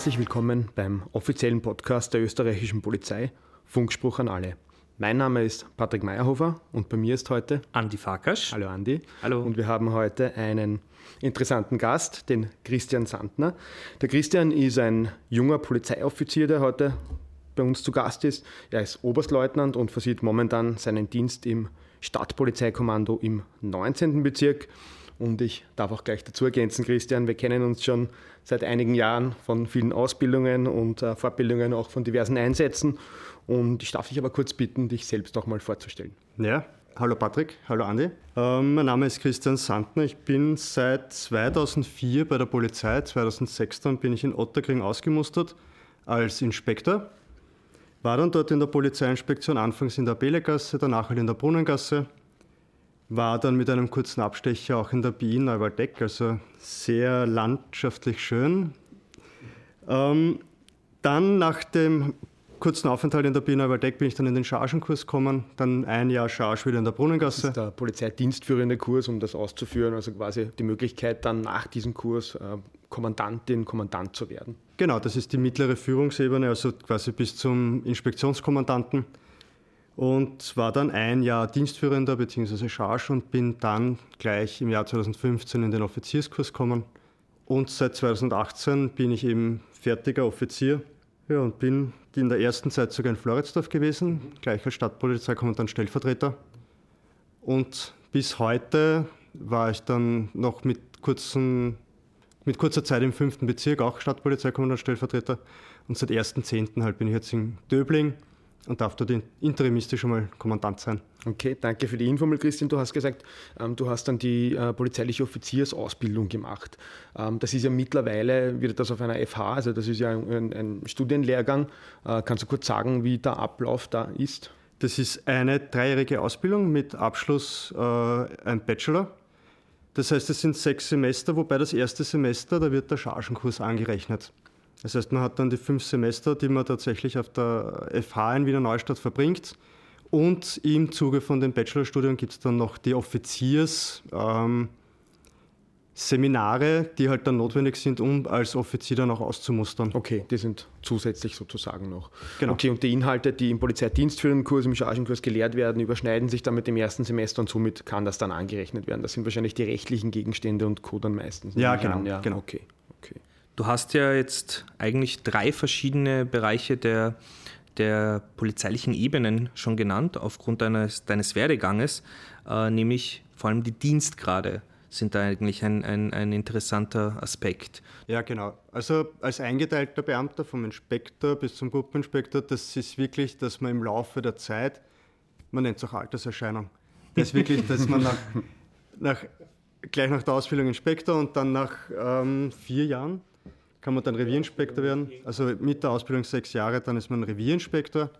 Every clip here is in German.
Herzlich willkommen beim offiziellen Podcast der österreichischen Polizei, Funkspruch an alle. Mein Name ist Patrick Meyerhofer und bei mir ist heute Andi Farkasch. Hallo Andi. Hallo. Und wir haben heute einen interessanten Gast, den Christian Sandner. Der Christian ist ein junger Polizeioffizier, der heute bei uns zu Gast ist. Er ist Oberstleutnant und versieht momentan seinen Dienst im Stadtpolizeikommando im 19. Bezirk. Und ich darf auch gleich dazu ergänzen, Christian, wir kennen uns schon seit einigen Jahren von vielen Ausbildungen und äh, Fortbildungen, auch von diversen Einsätzen. Und ich darf dich aber kurz bitten, dich selbst auch mal vorzustellen. Ja, hallo Patrick, hallo Andi. Ähm, mein Name ist Christian Sandner. Ich bin seit 2004 bei der Polizei. 2006 dann bin ich in Otterkring ausgemustert als Inspektor. War dann dort in der Polizeiinspektion, anfangs in der Belegasse, danach halt in der Brunnengasse war dann mit einem kurzen Abstecher auch in der BI Neuwaldeck, also sehr landschaftlich schön. Ähm, dann nach dem kurzen Aufenthalt in der BI Neuwaldeck bin ich dann in den Chargenkurs gekommen, dann ein Jahr Charge wieder in der Brunnengasse. Das ist der polizeidienstführende Kurs, um das auszuführen, also quasi die Möglichkeit dann nach diesem Kurs äh, Kommandantin, Kommandant zu werden. Genau, das ist die mittlere Führungsebene, also quasi bis zum Inspektionskommandanten und war dann ein Jahr Dienstführender bzw. Charge und bin dann gleich im Jahr 2015 in den Offizierskurs gekommen. Und seit 2018 bin ich eben fertiger Offizier ja, und bin in der ersten Zeit sogar in Floridsdorf gewesen, gleich als Stadtpolizeikommandant Stellvertreter. Und bis heute war ich dann noch mit, kurzen, mit kurzer Zeit im fünften Bezirk auch Stadtpolizeikommandant Stellvertreter. Und seit 1.10. halt bin ich jetzt in Döbling und darf dort interimistisch einmal Kommandant sein. Okay, danke für die Info, Christian. Du hast gesagt, ähm, du hast dann die äh, polizeiliche Offiziersausbildung gemacht. Ähm, das ist ja mittlerweile, wird das auf einer FH, also das ist ja ein, ein Studienlehrgang. Äh, kannst du kurz sagen, wie der Ablauf da ist? Das ist eine dreijährige Ausbildung mit Abschluss äh, ein Bachelor. Das heißt, es sind sechs Semester, wobei das erste Semester, da wird der Chargenkurs angerechnet. Das heißt, man hat dann die fünf Semester, die man tatsächlich auf der FH in Wiener Neustadt verbringt. Und im Zuge von dem Bachelorstudium gibt es dann noch die Offiziersseminare, ähm, die halt dann notwendig sind, um als Offizier dann auch auszumustern. Okay, die sind zusätzlich sozusagen noch. Genau. Okay, und die Inhalte, die im Polizeidienstführenden Kurs, im Chargenkurs gelehrt werden, überschneiden sich dann mit dem ersten Semester und somit kann das dann angerechnet werden. Das sind wahrscheinlich die rechtlichen Gegenstände und Co. dann meistens. Ja, genau, ja, genau. Okay, okay. Du hast ja jetzt eigentlich drei verschiedene Bereiche der, der polizeilichen Ebenen schon genannt, aufgrund deines, deines Werdeganges, äh, nämlich vor allem die Dienstgrade sind da eigentlich ein, ein, ein interessanter Aspekt. Ja, genau. Also als eingeteilter Beamter vom Inspektor bis zum Gruppeninspektor, das ist wirklich, dass man im Laufe der Zeit, man nennt es auch Alterserscheinung, das ist wirklich, dass man nach, nach, gleich nach der Ausbildung Inspektor und dann nach ähm, vier Jahren kann man dann Revierinspektor werden. Also mit der Ausbildung sechs Jahre, dann ist man Revierinspektor.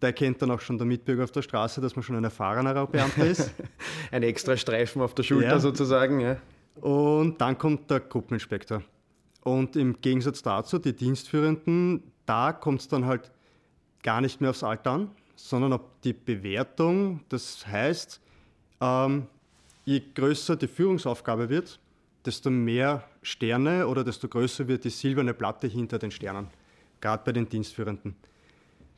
Da erkennt dann auch schon der Mitbürger auf der Straße, dass man schon ein erfahrener Beamter ist. ein extra Streifen auf der Schulter ja. sozusagen. Ja. Und dann kommt der Gruppeninspektor. Und im Gegensatz dazu, die Dienstführenden, da kommt es dann halt gar nicht mehr aufs Alter an, sondern auf die Bewertung. Das heißt, ähm, je größer die Führungsaufgabe wird, desto mehr Sterne oder desto größer wird die silberne Platte hinter den Sternen, gerade bei den Dienstführenden.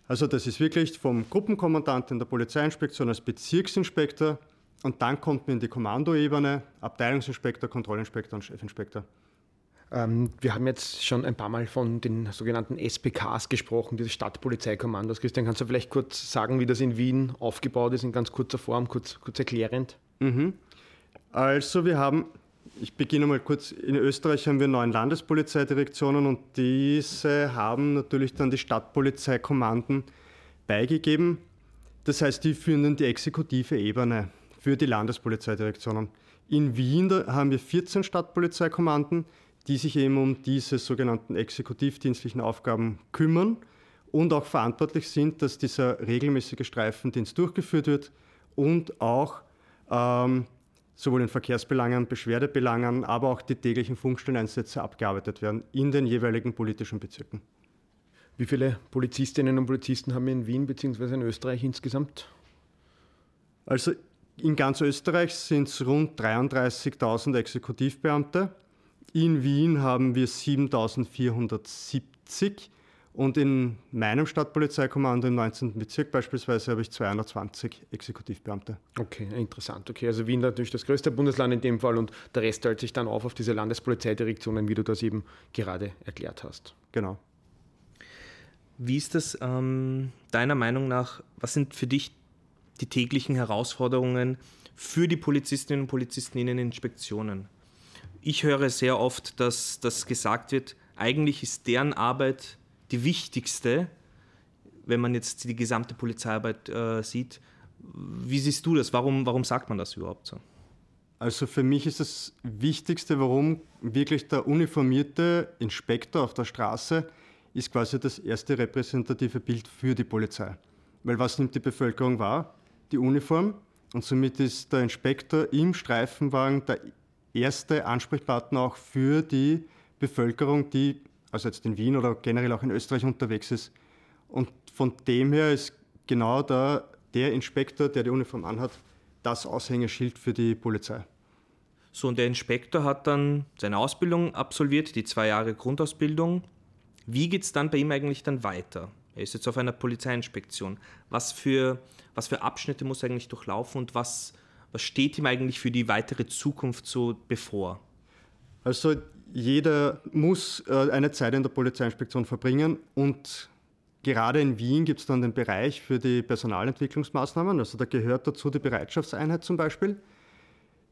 Also das ist wirklich vom Gruppenkommandanten der Polizeiinspektion als Bezirksinspektor und dann kommt man in die Kommandoebene, Abteilungsinspektor, Kontrollinspektor und Chefinspektor. Ähm, wir haben jetzt schon ein paar Mal von den sogenannten SPKs gesprochen, diese Stadtpolizeikommandos. Christian, kannst du vielleicht kurz sagen, wie das in Wien aufgebaut ist, in ganz kurzer Form, kurz, kurz erklärend? Mhm. Also wir haben ich beginne mal kurz. In Österreich haben wir neun Landespolizeidirektionen und diese haben natürlich dann die Stadtpolizeikommanden beigegeben. Das heißt, die führen dann die exekutive Ebene für die Landespolizeidirektionen. In Wien haben wir 14 Stadtpolizeikommanden, die sich eben um diese sogenannten exekutivdienstlichen Aufgaben kümmern und auch verantwortlich sind, dass dieser regelmäßige Streifendienst durchgeführt wird und auch ähm, sowohl in Verkehrsbelangen, Beschwerdebelangen, aber auch die täglichen Funkstelleinsätze abgearbeitet werden in den jeweiligen politischen Bezirken. Wie viele Polizistinnen und Polizisten haben wir in Wien bzw. in Österreich insgesamt? Also in ganz Österreich sind es rund 33.000 Exekutivbeamte In Wien haben wir 7470 und in meinem Stadtpolizeikommando im 19. Bezirk beispielsweise habe ich 220 Exekutivbeamte. Okay, interessant. Okay, also Wien natürlich das größte Bundesland in dem Fall und der Rest teilt sich dann auf auf diese Landespolizeidirektionen, wie du das eben gerade erklärt hast. Genau. Wie ist das ähm, deiner Meinung nach, was sind für dich die täglichen Herausforderungen für die Polizistinnen und Polizisten in den Inspektionen? Ich höre sehr oft, dass das gesagt wird, eigentlich ist deren Arbeit die wichtigste, wenn man jetzt die gesamte Polizeiarbeit äh, sieht. Wie siehst du das? Warum, warum sagt man das überhaupt so? Also für mich ist das Wichtigste, warum wirklich der uniformierte Inspektor auf der Straße ist quasi das erste repräsentative Bild für die Polizei. Weil was nimmt die Bevölkerung wahr? Die Uniform. Und somit ist der Inspektor im Streifenwagen der erste Ansprechpartner auch für die Bevölkerung, die also jetzt in Wien oder generell auch in Österreich unterwegs ist. Und von dem her ist genau da der Inspektor, der die Uniform anhat, das Aushängeschild für die Polizei. So, und der Inspektor hat dann seine Ausbildung absolviert, die zwei Jahre Grundausbildung. Wie geht es dann bei ihm eigentlich dann weiter? Er ist jetzt auf einer Polizeiinspektion. Was für, was für Abschnitte muss er eigentlich durchlaufen und was, was steht ihm eigentlich für die weitere Zukunft so bevor? Also jeder muss äh, eine Zeit in der Polizeiinspektion verbringen und gerade in Wien gibt es dann den Bereich für die Personalentwicklungsmaßnahmen. Also da gehört dazu die Bereitschaftseinheit zum Beispiel.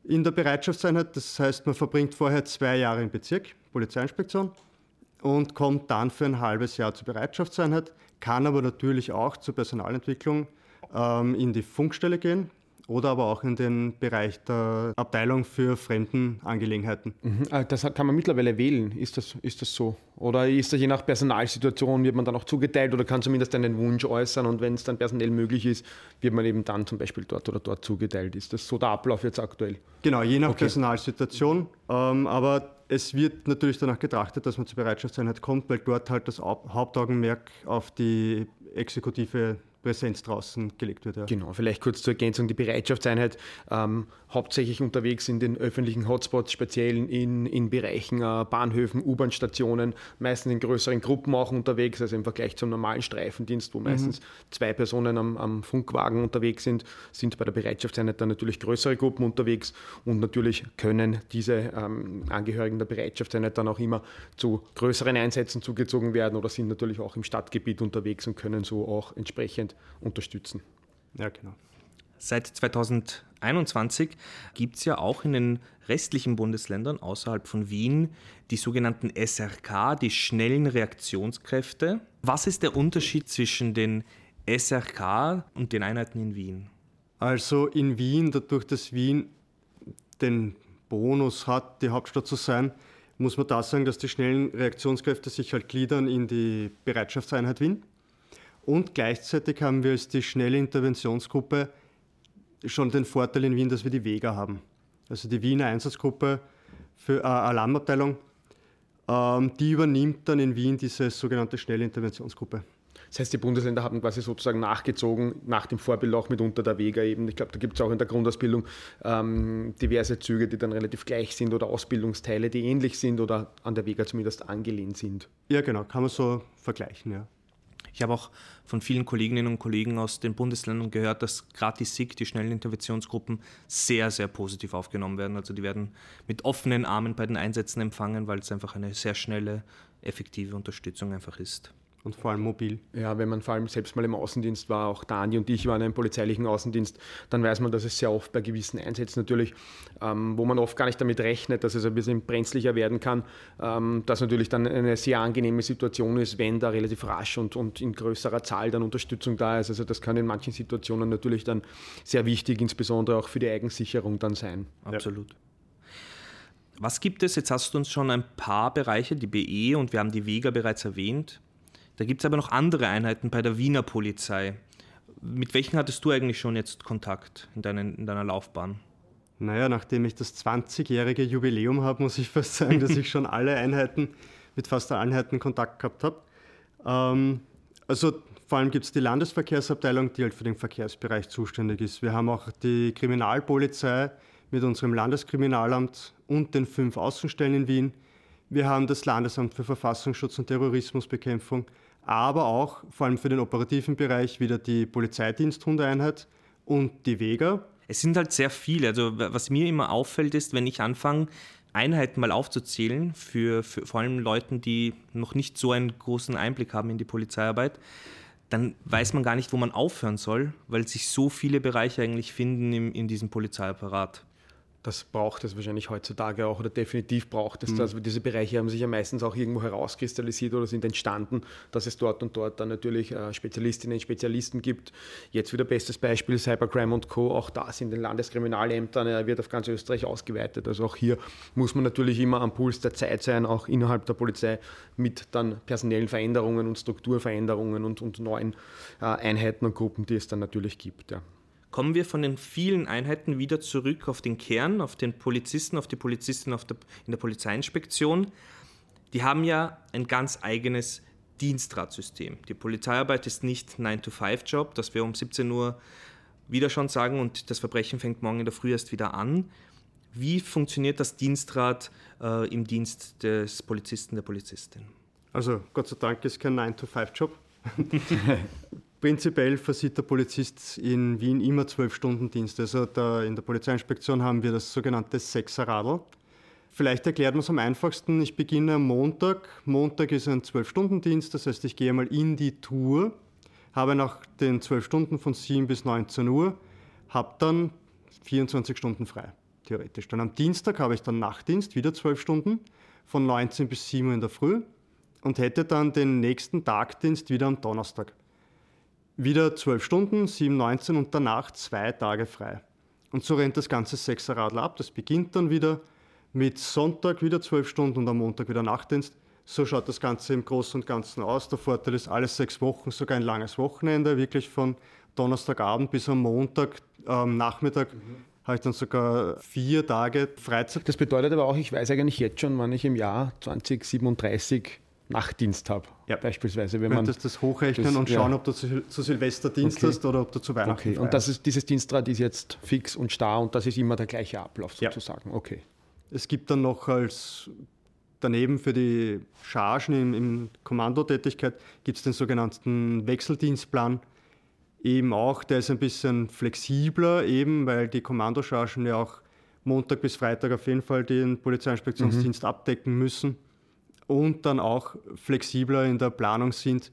In der Bereitschaftseinheit, das heißt, man verbringt vorher zwei Jahre im Bezirk, Polizeiinspektion, und kommt dann für ein halbes Jahr zur Bereitschaftseinheit, kann aber natürlich auch zur Personalentwicklung ähm, in die Funkstelle gehen, oder aber auch in den Bereich der Abteilung für Fremdenangelegenheiten. Mhm. Ah, das kann man mittlerweile wählen, ist das, ist das so? Oder ist das je nach Personalsituation, wird man dann auch zugeteilt oder kann zumindest einen Wunsch äußern und wenn es dann personell möglich ist, wird man eben dann zum Beispiel dort oder dort zugeteilt? Ist das so der Ablauf jetzt aktuell? Genau, je nach okay. Personalsituation. Ähm, aber es wird natürlich danach getrachtet, dass man zur Bereitschaftseinheit kommt, weil dort halt das Hauptaugenmerk auf die exekutive Präsenz draußen gelegt wird. Ja. Genau, vielleicht kurz zur Ergänzung, die Bereitschaftseinheit ähm, hauptsächlich unterwegs in den öffentlichen Hotspots, speziell in, in Bereichen äh, Bahnhöfen, U-Bahn-Stationen, meistens in größeren Gruppen auch unterwegs, also im Vergleich zum normalen Streifendienst, wo mhm. meistens zwei Personen am, am, Funkwagen unterwegs sind, sind bei der Bereitschaftseinheit dann natürlich größere Gruppen unterwegs und natürlich können diese ähm, Angehörigen der Bereitschaftseinheit dann auch immer zu größeren Einsätzen zugezogen werden oder sind natürlich auch im Stadtgebiet unterwegs und können so auch entsprechend unterstützen. Ja, genau. Seit 2021 gibt es ja auch in den restlichen Bundesländern außerhalb von Wien die sogenannten SRK, die schnellen Reaktionskräfte. Was ist der Unterschied zwischen den SRK und den Einheiten in Wien? Also in Wien, dadurch, dass Wien den Bonus hat, die Hauptstadt zu sein, muss man da sagen, dass die schnellen Reaktionskräfte sich halt gliedern in die Bereitschaftseinheit Wien. Und gleichzeitig haben wir als die schnelle Interventionsgruppe schon den Vorteil in Wien, dass wir die Vega haben. Also die Wiener Einsatzgruppe für äh, Alarmabteilung, ähm, die übernimmt dann in Wien diese sogenannte schnelle Interventionsgruppe. Das heißt, die Bundesländer haben quasi sozusagen nachgezogen, nach dem Vorbild auch mitunter der Vega eben. Ich glaube, da gibt es auch in der Grundausbildung ähm, diverse Züge, die dann relativ gleich sind oder Ausbildungsteile, die ähnlich sind oder an der Vega zumindest angelehnt sind. Ja, genau, kann man so vergleichen, ja. Ich habe auch von vielen Kolleginnen und Kollegen aus den Bundesländern gehört, dass gerade die SIG, die schnellen Interventionsgruppen, sehr, sehr positiv aufgenommen werden. Also die werden mit offenen Armen bei den Einsätzen empfangen, weil es einfach eine sehr schnelle, effektive Unterstützung einfach ist und vor allem mobil. Ja, wenn man vor allem selbst mal im Außendienst war, auch Dani und ich waren im polizeilichen Außendienst, dann weiß man, dass es sehr oft bei gewissen Einsätzen natürlich, ähm, wo man oft gar nicht damit rechnet, dass es ein bisschen brenzlicher werden kann, ähm, dass natürlich dann eine sehr angenehme Situation ist, wenn da relativ rasch und, und in größerer Zahl dann Unterstützung da ist. Also das kann in manchen Situationen natürlich dann sehr wichtig, insbesondere auch für die Eigensicherung dann sein. Absolut. Ja. Was gibt es? Jetzt hast du uns schon ein paar Bereiche, die BE und wir haben die Vega bereits erwähnt. Da gibt es aber noch andere Einheiten bei der Wiener Polizei. Mit welchen hattest du eigentlich schon jetzt Kontakt in, deinen, in deiner Laufbahn? Naja, nachdem ich das 20-jährige Jubiläum habe, muss ich fast sagen, dass ich schon alle Einheiten, mit fast allen Einheiten Kontakt gehabt habe. Ähm, also vor allem gibt es die Landesverkehrsabteilung, die halt für den Verkehrsbereich zuständig ist. Wir haben auch die Kriminalpolizei mit unserem Landeskriminalamt und den fünf Außenstellen in Wien Wir haben das Landesamt für Verfassungsschutz und Terrorismusbekämpfung, aber auch vor allem für den operativen Bereich wieder die Polizeidiensthundeeinheit und die Vega. Es sind halt sehr viele. Also was mir immer auffällt, ist, wenn ich anfange, Einheiten mal aufzuzählen, für, für vor allem Leuten, die noch nicht so einen großen Einblick haben in die Polizeiarbeit, dann weiß man gar nicht, wo man aufhören soll, weil sich so viele Bereiche eigentlich finden im, in diesem Polizeiapparat das braucht es wahrscheinlich heutzutage auch oder definitiv braucht es mhm. das. Diese Bereiche haben sich ja meistens auch irgendwo herauskristallisiert oder sind entstanden, dass es dort und dort dann natürlich äh, Spezialistinnen und Spezialisten gibt. Jetzt wieder bestes Beispiel Cybercrime und Co. Auch das in den Landeskriminalämtern er wird auf ganz Österreich ausgeweitet. Also auch hier muss man natürlich immer am Puls der Zeit sein, auch innerhalb der Polizei mit dann personellen Veränderungen und Strukturveränderungen und, und neuen äh, Einheiten und Gruppen, die es dann natürlich gibt. Ja kommen wir von den vielen Einheiten wieder zurück auf den Kern, auf den Polizisten, auf die Polizistin auf der, in der Polizeiinspektion. Die haben ja ein ganz eigenes Dienstradsystem. Die Polizeiarbeit ist nicht 9-to-5-Job, dass wir um 17 Uhr wieder schon sagen und das Verbrechen fängt morgen in der Früh erst wieder an. Wie funktioniert das Dienstrad äh, im Dienst des Polizisten, der Polizistin? Also Gott sei Dank ist kein 9-to-5-Job. Prinzipiell versieht der Polizist in Wien immer zwölf Stunden Dienst. Also da in der Polizeiinspektion haben wir das sogenannte Sechserradl. Vielleicht erklärt man es am einfachsten. Ich beginne am Montag. Montag ist ein Zwölf-Stunden-Dienst, das heißt, ich gehe einmal in die Tour, habe nach den zwölf Stunden von 7 bis 19 Uhr, habe dann 24 Stunden frei, theoretisch. Dann am Dienstag habe ich dann Nachtdienst, wieder zwölf Stunden, von 19 bis 7 Uhr in der Früh und hätte dann den nächsten Tagdienst wieder am Donnerstag. Wieder zwölf Stunden, 7, 19 und danach zwei Tage frei. Und so rennt das ganze Sechserradl ab. Das beginnt dann wieder mit Sonntag wieder zwölf Stunden und am Montag wieder Nachtdienst. So schaut das Ganze im Großen und Ganzen aus. Der Vorteil ist, alles sechs Wochen, sogar ein langes Wochenende, wirklich von Donnerstagabend bis am Montag ähm, Nachmittag. Mhm. Habe ich dann sogar vier Tage Freizeit. Das bedeutet aber auch, ich weiß eigentlich jetzt schon, wann ich im Jahr 2037 Nachtdienst habe, ja. beispielsweise. Wenn man das hochrechnen das, und schauen, ja. ob du zu, zu Silvester Dienst okay. hast oder ob du zu Weihnachten Okay, und das ist, dieses Dienstrad ist jetzt fix und starr und das ist immer der gleiche Ablauf sozusagen. Ja. Okay. Es gibt dann noch als daneben für die Chargen in, in Kommandotätigkeit gibt es den sogenannten Wechseldienstplan. Eben auch, der ist ein bisschen flexibler, eben weil die Kommandochargen ja auch Montag bis Freitag auf jeden Fall den Polizeiinspektionsdienst mhm. abdecken müssen und dann auch flexibler in der Planung sind,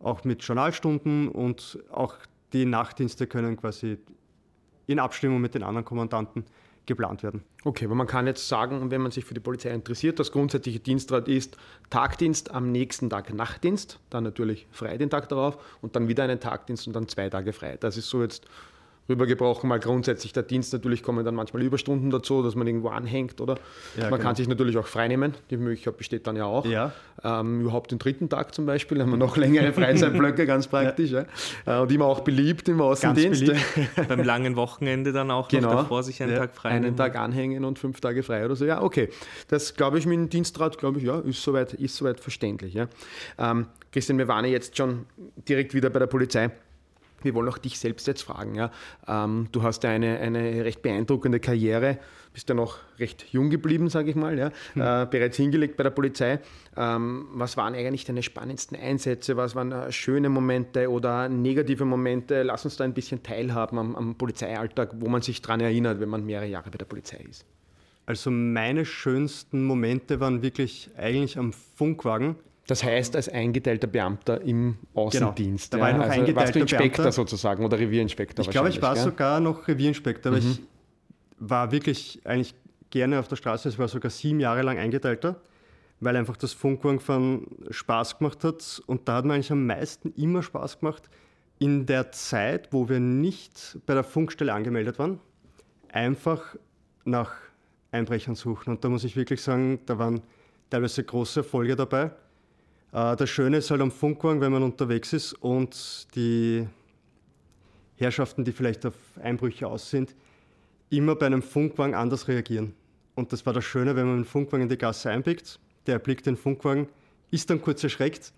auch mit Journalstunden und auch die Nachtdienste können quasi in Abstimmung mit den anderen Kommandanten geplant werden. Okay, aber man kann jetzt sagen, wenn man sich für die Polizei interessiert, das grundsätzliche Dienstrad ist Tagdienst, am nächsten Tag Nachtdienst, dann natürlich frei den Tag darauf und dann wieder einen Tagdienst und dann zwei Tage frei. Das ist so jetzt rübergebrochen, mal grundsätzlich der Dienst. Natürlich kommen dann manchmal Überstunden dazu, dass man irgendwo anhängt, oder? Ja, man genau. kann sich natürlich auch freinehmen, die Möglichkeit besteht dann ja auch. Ja. Ähm, überhaupt den dritten Tag zum Beispiel haben wir noch längere Freizeitblöcke, ganz praktisch. Ja. ja. Äh, und immer auch beliebt im Außendienst. Beim langen Wochenende dann auch genau. noch davor sich einen Tag frei Einen Tag anhängen und fünf Tage frei oder so. Ja, okay. Das glaube ich mit dem Dienstrat, glaube ich, ja, ist soweit, ist soweit verständlich. Ja. Ähm, Christian, wir waren ja jetzt schon direkt wieder bei der Polizei wir wollen auch dich selbst jetzt fragen. Ja. Ähm, du hast ja eine, eine recht beeindruckende Karriere, bist ja noch recht jung geblieben, sage ich mal, ja. Mhm. Äh, bereits hingelegt bei der Polizei. Ähm, was waren eigentlich deine spannendsten Einsätze? Was waren äh, schöne Momente oder negative Momente? Lass uns da ein bisschen teilhaben am, am Polizeialltag, wo man sich daran erinnert, wenn man mehrere Jahre bei der Polizei ist. Also meine schönsten Momente waren wirklich eigentlich am Funkwagen. Das heißt, als eingeteilter Beamter im Außendienst. Genau, da war ich noch also eingeteilter warst du Inspektor Beamter. sozusagen oder Revierinspektor? Ich glaube, ich war gell? sogar noch Revierinspektor, aber mhm. ich war wirklich eigentlich gerne auf der Straße. Es war sogar sieben Jahre lang eingeteilter, weil einfach das Funkwagenfahren Spaß gemacht hat. Und da hat mir eigentlich am meisten immer Spaß gemacht, in der Zeit, wo wir nicht bei der Funkstelle angemeldet waren, einfach nach Einbrechern suchen. Und da muss ich wirklich sagen, da waren teilweise große Erfolge dabei. Äh, das Schöne ist halt am Funkwagen, wenn man unterwegs ist und die Herrschaften, die vielleicht auf Einbrüche aus sind, immer bei einem Funkwagen anders reagieren. Und das war das Schöne, wenn man einen Funkwagen in die Gasse einbiegt, der erblickt den Funkwagen, ist dann kurz erschreckt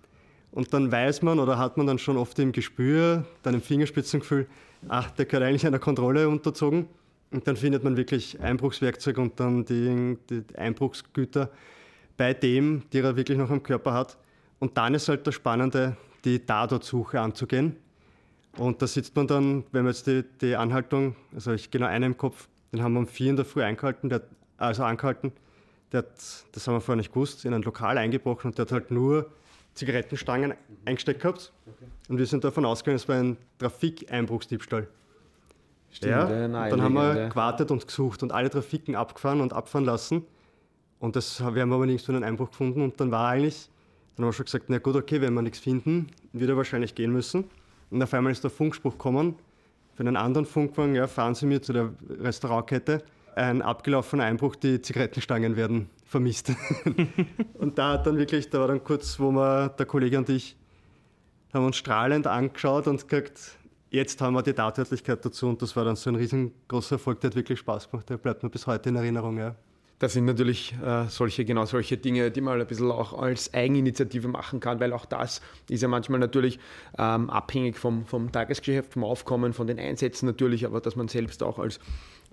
und dann weiß man oder hat man dann schon oft im Gespür, dann im Fingerspitzengefühl, ach, der gehört eigentlich einer Kontrolle unterzogen. Und dann findet man wirklich Einbruchswerkzeug und dann die, die Einbruchsgüter bei dem, der er wirklich noch am Körper hat. Und dann ist halt das Spannende, die Tatortsuche anzugehen. Und da sitzt man dann, wenn man jetzt die, die Anhaltung, also ich genau einen im Kopf, den haben wir um vier in der Früh eingehalten, der, also angehalten. Der hat, das haben wir vorher nicht gewusst, in ein Lokal eingebrochen und der hat halt nur Zigarettenstangen eingesteckt gehabt. Okay. Und wir sind davon ausgegangen, es war ein Trafikeinbruchsdiebstahl. Stimmt, ja, und dann haben wir ja. gewartet und gesucht und alle Trafiken abgefahren und abfahren lassen. Und das, wir haben aber nirgends einen Einbruch gefunden. Und dann war eigentlich, dann haben wir schon gesagt, na gut, okay, wenn wir nichts finden, wird er wahrscheinlich gehen müssen. Und auf einmal ist der Funkspruch gekommen, für einen anderen Funkwagen, ja, fahren Sie mir zu der Restaurantkette. Ein abgelaufener Einbruch, die Zigarettenstangen werden vermisst. und da hat dann wirklich, da war dann kurz, wo wir, der Kollege und ich, haben uns strahlend angeschaut und gesagt, jetzt haben wir die Tatwörtlichkeit dazu und das war dann so ein riesengroßer Erfolg, der hat wirklich Spaß gemacht, der bleibt mir bis heute in Erinnerung. Ja. Das sind natürlich äh, solche, genau solche Dinge, die man ein bisschen auch als Eigeninitiative machen kann, weil auch das ist ja manchmal natürlich ähm, abhängig vom, vom Tagesgeschäft, vom Aufkommen, von den Einsätzen natürlich, aber dass man selbst auch als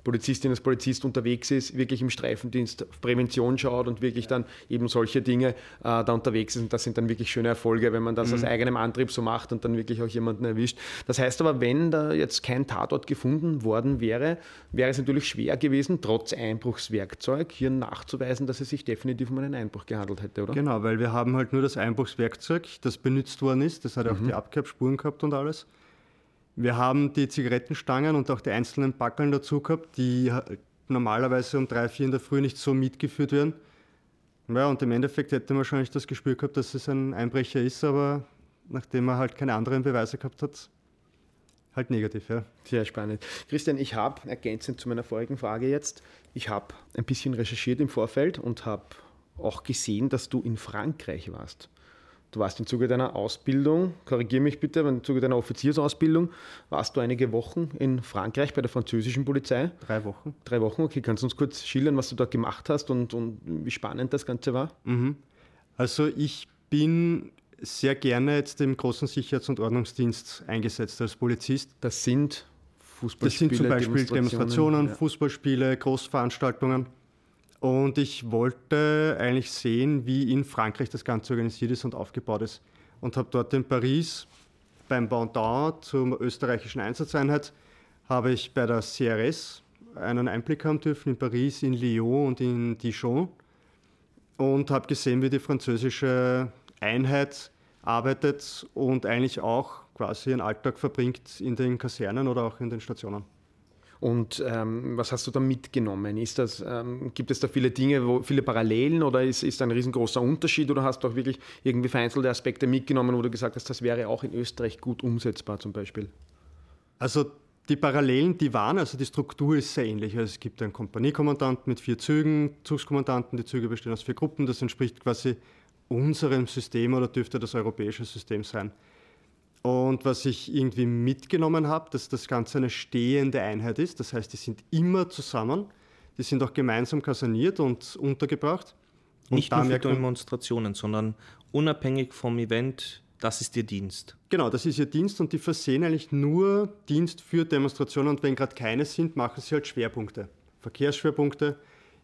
Polizistin als Polizist unterwegs ist, wirklich im Streifendienst auf Prävention schaut und wirklich dann eben solche Dinge äh, da unterwegs ist. Und das sind dann wirklich schöne Erfolge, wenn man das mhm. aus eigenem Antrieb so macht und dann wirklich auch jemanden erwischt. Das heißt aber, wenn da jetzt kein Tatort gefunden worden wäre, wäre es natürlich schwer gewesen, trotz Einbruchswerkzeug hier nachzuweisen, dass es sich definitiv um einen Einbruch gehandelt hätte, oder? Genau, weil wir haben halt nur das Einbruchswerkzeug, das benutzt worden ist. Das hat auch mhm. die Abkerbspuren gehabt und alles. Wir haben die Zigarettenstangen und auch die einzelnen Backeln dazu gehabt, die normalerweise um drei, vier in der Früh nicht so mitgeführt werden. Ja, und im Endeffekt hätte man wahrscheinlich das Gespür gehabt, dass es ein Einbrecher ist, aber nachdem er halt keine anderen Beweise gehabt hat, halt negativ. Ja. Sehr spannend. Christian, ich habe ergänzend zu meiner vorigen Frage jetzt, ich habe ein bisschen recherchiert im Vorfeld und habe auch gesehen, dass du in Frankreich warst. Du warst im Zuge deiner Ausbildung, korrigiere mich bitte, im Zuge deiner Offiziersausbildung warst du einige Wochen in Frankreich bei der französischen Polizei. Drei Wochen. Drei Wochen, okay. Kannst du uns kurz schildern, was du dort gemacht hast und, und wie spannend das Ganze war? Mhm. Also ich bin sehr gerne jetzt im großen Sicherheits- und Ordnungsdienst eingesetzt als Polizist. Das sind Fußballspiele, Das sind zum Beispiel Demonstrationen, Demonstrationen ja. Fußballspiele, Großveranstaltungen. Und ich wollte eigentlich sehen, wie in Frankreich das Ganze organisiert ist und aufgebaut ist. Und habe dort in Paris beim Pendant zur österreichischen Einsatzeinheit habe ich bei der CRS einen Einblick haben dürfen in Paris, in Lyon und in Dijon und habe gesehen, wie die französische Einheit arbeitet und eigentlich auch quasi ihren Alltag verbringt in den Kasernen oder auch in den Stationen. Und ähm, was hast du da mitgenommen? Ist das, ähm, gibt es da viele Dinge, wo, viele Parallelen oder ist, ist ein riesengroßer Unterschied oder hast du auch wirklich irgendwie vereinzelte Aspekte mitgenommen, wo du gesagt hast, das wäre auch in Österreich gut umsetzbar zum Beispiel? Also die Parallelen, die waren, also die Struktur ist sehr ähnlich. Also es gibt einen Kompaniekommandanten mit vier Zügen, Zugskommandanten, die Züge bestehen aus vier Gruppen, das entspricht quasi unserem System oder dürfte das europäische System sein. Und was ich irgendwie mitgenommen habe, dass das Ganze eine stehende Einheit ist. Das heißt, die sind immer zusammen. Die sind auch gemeinsam kaserniert und untergebracht. Und Nicht nur für Demonstrationen, sondern unabhängig vom Event, das ist ihr Dienst. Genau, das ist ihr Dienst und die versehen eigentlich nur Dienst für Demonstrationen und wenn gerade keine sind, machen sie halt Schwerpunkte. Verkehrsschwerpunkte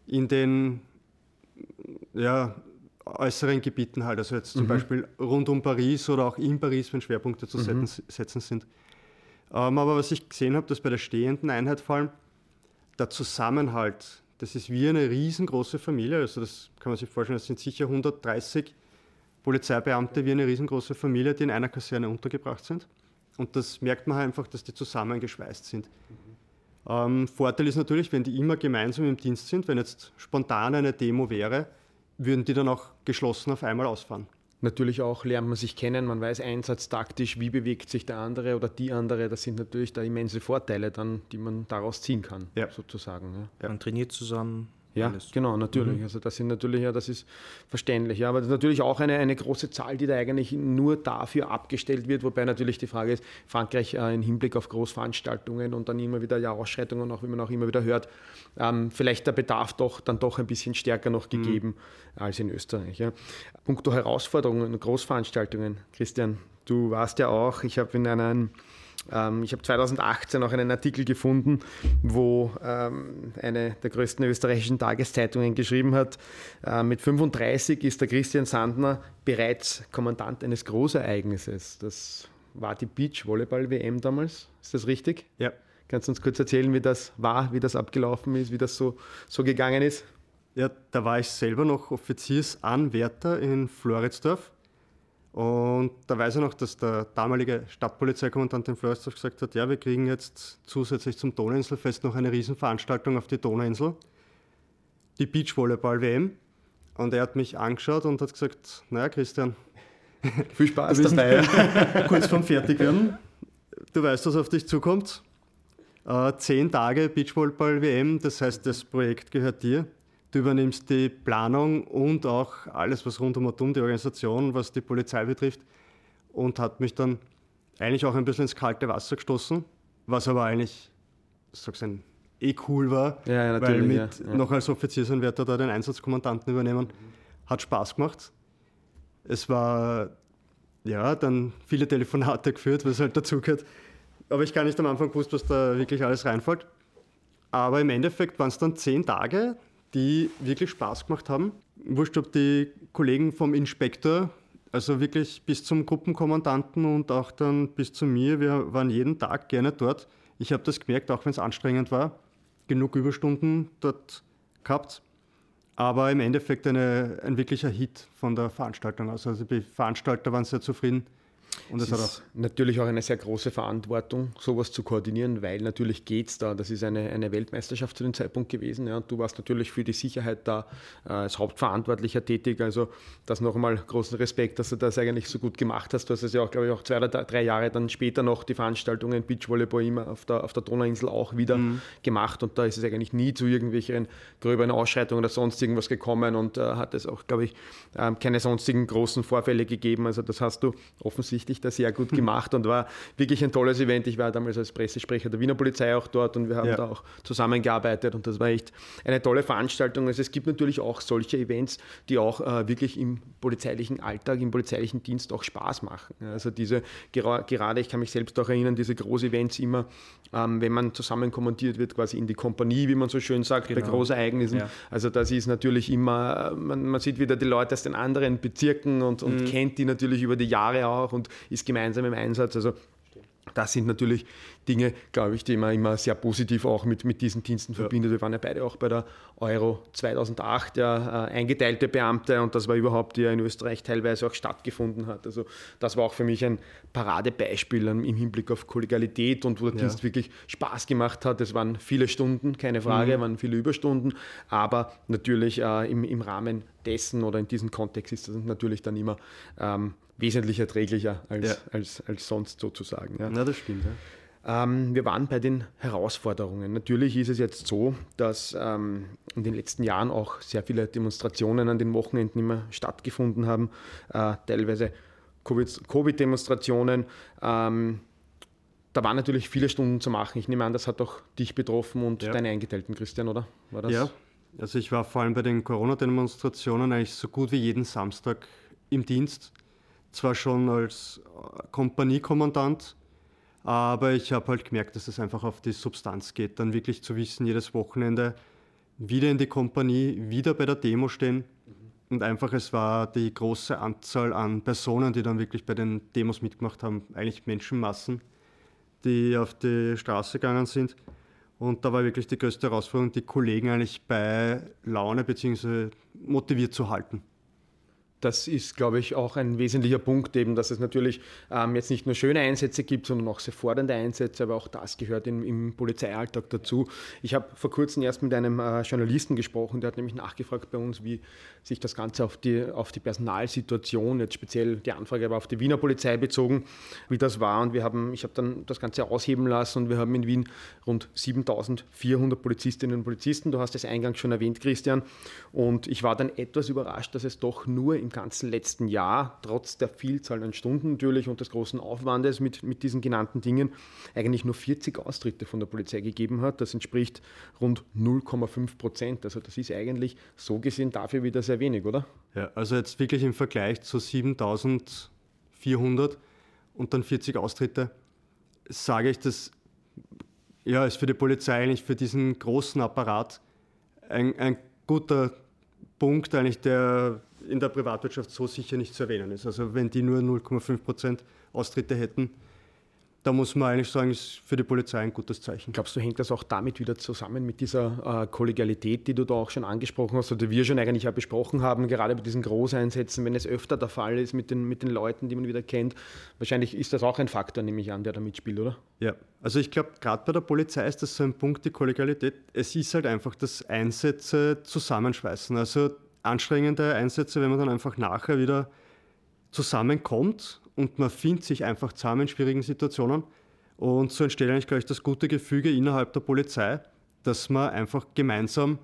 in den ja, äußeren Gebieten halt, also jetzt zum mhm. Beispiel rund um Paris oder auch in Paris, wenn Schwerpunkte zu mhm. setzen sind. Ähm, aber was ich gesehen habe, dass bei der stehenden Einheit vor allem der Zusammenhalt, das ist wie eine riesengroße Familie, also das kann man sich vorstellen, das sind sicher 130 Polizeibeamte wie eine riesengroße Familie, die in einer Kaserne untergebracht sind. Und das merkt man halt einfach, dass die zusammengeschweißt sind. Mhm. Ähm, Vorteil ist natürlich, wenn die immer gemeinsam im Dienst sind, wenn jetzt spontan eine Demo wäre, würden die dann auch geschlossen auf einmal ausfahren. Natürlich auch lernt man sich kennen, man weiß einsatztaktisch, wie bewegt sich der andere oder die andere. Das sind natürlich da immense Vorteile dann, die man daraus ziehen kann, ja. sozusagen. Ja. Man trainiert zusammen, ja, Alles. genau, natürlich. Mhm. Also das sind natürlich, ja, das ist verständlich. Ja, aber das ist natürlich auch eine, eine große Zahl, die da eigentlich nur dafür abgestellt wird, wobei natürlich die Frage ist, Frankreich äh, im Hinblick auf Großveranstaltungen und dann immer wieder ja Ausschreitungen, auch wie man auch immer wieder hört, ähm, vielleicht der Bedarf doch dann doch ein bisschen stärker noch mhm. gegeben mhm. als in Österreich. Ja. Punkto Herausforderungen und Großveranstaltungen, Christian, du warst ja auch, ich habe in einem Ähm, ich habe 2018 auch einen Artikel gefunden, wo ähm, eine der größten österreichischen Tageszeitungen geschrieben hat, äh, mit 35 ist der Christian Sandner bereits Kommandant eines Großereignisses. Das war die Beach-Volleyball-WM damals. Ist das richtig? Ja. Kannst du uns kurz erzählen, wie das war, wie das abgelaufen ist, wie das so, so gegangen ist? Ja, da war ich selber noch Offiziersanwärter in Floridsdorf. Und da weiß ich noch, dass der damalige Stadtpolizeikommandant in Floridsdorf gesagt hat, ja, wir kriegen jetzt zusätzlich zum Donauinselfest noch eine Riesenveranstaltung auf die Donauinsel, die Beachvolleyball-WM. Und er hat mich angeschaut und hat gesagt, naja Christian, viel Spaß dabei. kurz vorm Fertigwerden. Du weißt, was auf dich zukommt. Äh, zehn Tage Beachvolleyball-WM, das heißt, das Projekt gehört dir. Du übernimmst die Planung und auch alles, was rund um die Organisation, was die Polizei betrifft. Und hat mich dann eigentlich auch ein bisschen ins kalte Wasser gestoßen, was aber eigentlich, sag's ein, eh cool war, ja, ja, weil mit ja, noch als Offiziersanwärter da den Einsatzkommandanten übernehmen, hat Spaß gemacht. Es war ja dann viele Telefonate geführt, was halt dazugehört. Aber ich gar nicht am Anfang gewusst, was da wirklich alles reinfällt. Aber im Endeffekt waren es dann zehn Tage, die wirklich Spaß gemacht haben. Wurscht, ob die Kollegen vom Inspektor, also wirklich bis zum Gruppenkommandanten und auch dann bis zu mir, wir waren jeden Tag gerne dort. Ich habe das gemerkt, auch wenn es anstrengend war, genug Überstunden dort gehabt. Aber im Endeffekt eine, ein wirklicher Hit von der Veranstaltung. Also die Veranstalter waren sehr zufrieden. Und das, das ist natürlich auch eine sehr große Verantwortung, sowas zu koordinieren, weil natürlich geht es da. Das ist eine, eine Weltmeisterschaft zu dem Zeitpunkt gewesen. Ja, und du warst natürlich für die Sicherheit da äh, als Hauptverantwortlicher tätig. Also das nochmal großen Respekt, dass du das eigentlich so gut gemacht hast. Du hast es ja auch, glaube ich, auch zwei oder drei Jahre dann später noch die Veranstaltungen Beachvolleyball immer auf der, auf der Donauinsel auch wieder mhm. gemacht. Und da ist es eigentlich nie zu irgendwelchen gröberen Ausschreitungen oder sonst irgendwas gekommen und äh, hat es auch, glaube ich, äh, keine sonstigen großen Vorfälle gegeben. Also das hast du offensichtlich da sehr gut gemacht und war wirklich ein tolles Event. Ich war damals als Pressesprecher der Wiener Polizei auch dort und wir haben ja. da auch zusammengearbeitet und das war echt eine tolle Veranstaltung. Also es gibt natürlich auch solche Events, die auch äh, wirklich im polizeilichen Alltag, im polizeilichen Dienst auch Spaß machen. Also diese, gerade, ich kann mich selbst auch erinnern, diese Groß-Events immer, ähm, wenn man zusammen kommandiert wird, quasi in die Kompanie, wie man so schön sagt, genau. bei Großereignissen. Ja. Also das ist natürlich immer, man, man, sieht wieder die Leute aus den anderen Bezirken und, und mhm. kennt die natürlich über die Jahre auch und ist gemeinsam im Einsatz. Also das sind natürlich Dinge, glaube ich, die man immer sehr positiv auch mit, mit diesen Diensten ja. verbindet. Wir waren ja beide auch bei der Euro 2008, ja, äh, eingeteilte Beamte und das war überhaupt, die ja in Österreich teilweise auch stattgefunden hat. Also das war auch für mich ein Paradebeispiel im Hinblick auf Kollegialität und wo der ja. Dienst wirklich Spaß gemacht hat. Es waren viele Stunden, keine Frage, mhm. waren viele Überstunden, aber natürlich äh, im, im Rahmen dessen oder in diesem Kontext ist das natürlich dann immer ähm, wesentlich erträglicher als, ja. als, als sonst sozusagen. Ja, ja das stimmt. Ja. Ähm, wir waren bei den Herausforderungen. Natürlich ist es jetzt so, dass ähm, in den letzten Jahren auch sehr viele Demonstrationen an den Wochenenden immer stattgefunden haben, äh, teilweise Covid-Demonstrationen. Ähm, da waren natürlich viele Stunden zu machen. Ich nehme an, das hat auch dich betroffen und ja. deine Eingeteilten, Christian, oder? War das? Ja, also ich war vor allem bei den Corona-Demonstrationen eigentlich so gut wie jeden Samstag im Dienst zwar schon als äh, Kompaniekommandant, aber ich habe halt gemerkt, dass es einfach auf die Substanz geht, dann wirklich zu wissen, jedes Wochenende wieder in die Kompanie, wieder bei der Demo stehen. Mhm. Und einfach, es war die große Anzahl an Personen, die dann wirklich bei den Demos mitgemacht haben, eigentlich Menschenmassen, die auf die Straße gegangen sind. Und da war wirklich die größte Herausforderung, die Kollegen eigentlich bei Laune bzw. motiviert zu halten das ist, glaube ich, auch ein wesentlicher Punkt, eben, dass es natürlich ähm, jetzt nicht nur schöne Einsätze gibt, sondern auch sehr fordernde Einsätze, aber auch das gehört in, im Polizeialltag dazu. Ich habe vor kurzem erst mit einem äh, Journalisten gesprochen, der hat nämlich nachgefragt bei uns, wie sich das Ganze auf die, auf die Personalsituation, jetzt speziell die Anfrage aber auf die Wiener Polizei bezogen, wie das war. Und wir haben, ich habe dann das Ganze ausheben lassen und wir haben in Wien rund 7400 Polizistinnen und Polizisten. Du hast es eingangs schon erwähnt, Christian. Und ich war dann etwas überrascht, dass es doch nur im ganzen letzten Jahr, trotz der Vielzahl an Stunden natürlich und des großen Aufwandes mit, mit diesen genannten Dingen, eigentlich nur 40 Austritte von der Polizei gegeben hat. Das entspricht rund 0,5 Prozent. Also das ist eigentlich so gesehen dafür wieder sehr wenig, oder? Ja, also jetzt wirklich im Vergleich zu 7400 und dann 40 Austritte sage ich, dass ja, ist für die Polizei eigentlich für diesen großen Apparat ein, ein guter Punkt, eigentlich, der in der Privatwirtschaft so sicher nicht zu erwähnen ist. Also wenn die nur 0,5 Prozent Austritte hätten, da muss man eigentlich sagen, ist für die Polizei ein gutes Zeichen. Glaubst du, hängt das auch damit wieder zusammen mit dieser äh, Kollegialität, die du da auch schon angesprochen hast oder die wir schon eigentlich auch besprochen haben, gerade bei diesen Großeinsätzen, wenn es öfter der Fall ist mit den, mit den Leuten, die man wieder kennt? Wahrscheinlich ist das auch ein Faktor, nehme ich an, der da mitspielt, oder? Ja, also ich glaube, gerade bei der Polizei ist das so ein Punkt, die Kollegialität. Es ist halt einfach das Einsätze zusammenschweißen. Also anstrengende Einsätze, wenn man dann einfach nachher wieder zusammenkommt und man findet sich einfach zusammen in schwierigen Situationen. Und so entsteht eigentlich, glaube ich, das gute Gefüge innerhalb der Polizei, dass man einfach gemeinsam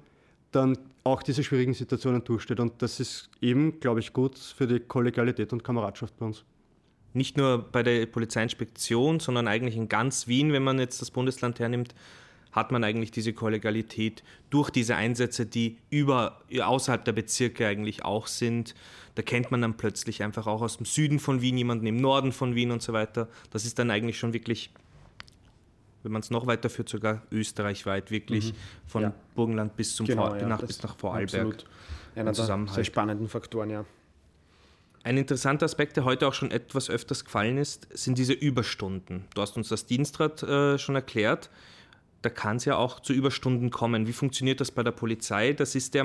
dann auch diese schwierigen Situationen durchsteht. Und das ist eben, glaube ich, gut für die Kollegialität und Kameradschaft bei uns. Nicht nur bei der Polizeiinspektion, sondern eigentlich in ganz Wien, wenn man jetzt das Bundesland hernimmt, hat man eigentlich diese Kollegialität durch diese Einsätze, die über, außerhalb der Bezirke eigentlich auch sind. Da kennt man dann plötzlich einfach auch aus dem Süden von Wien jemanden, im Norden von Wien und so weiter. Das ist dann eigentlich schon wirklich, wenn man es noch weiter führt, sogar österreichweit, wirklich mhm. von ja. Burgenland bis, zum genau, Vor ja, nach, bis nach Vorarlberg. Absolut. Einer der sehr spannenden Faktoren, ja. Ein interessanter Aspekt, der heute auch schon etwas öfters gefallen ist, sind diese Überstunden. Du hast uns das Dienstrad äh, schon erklärt da kann es ja auch zu Überstunden kommen. Wie funktioniert das bei der Polizei? Das ist ja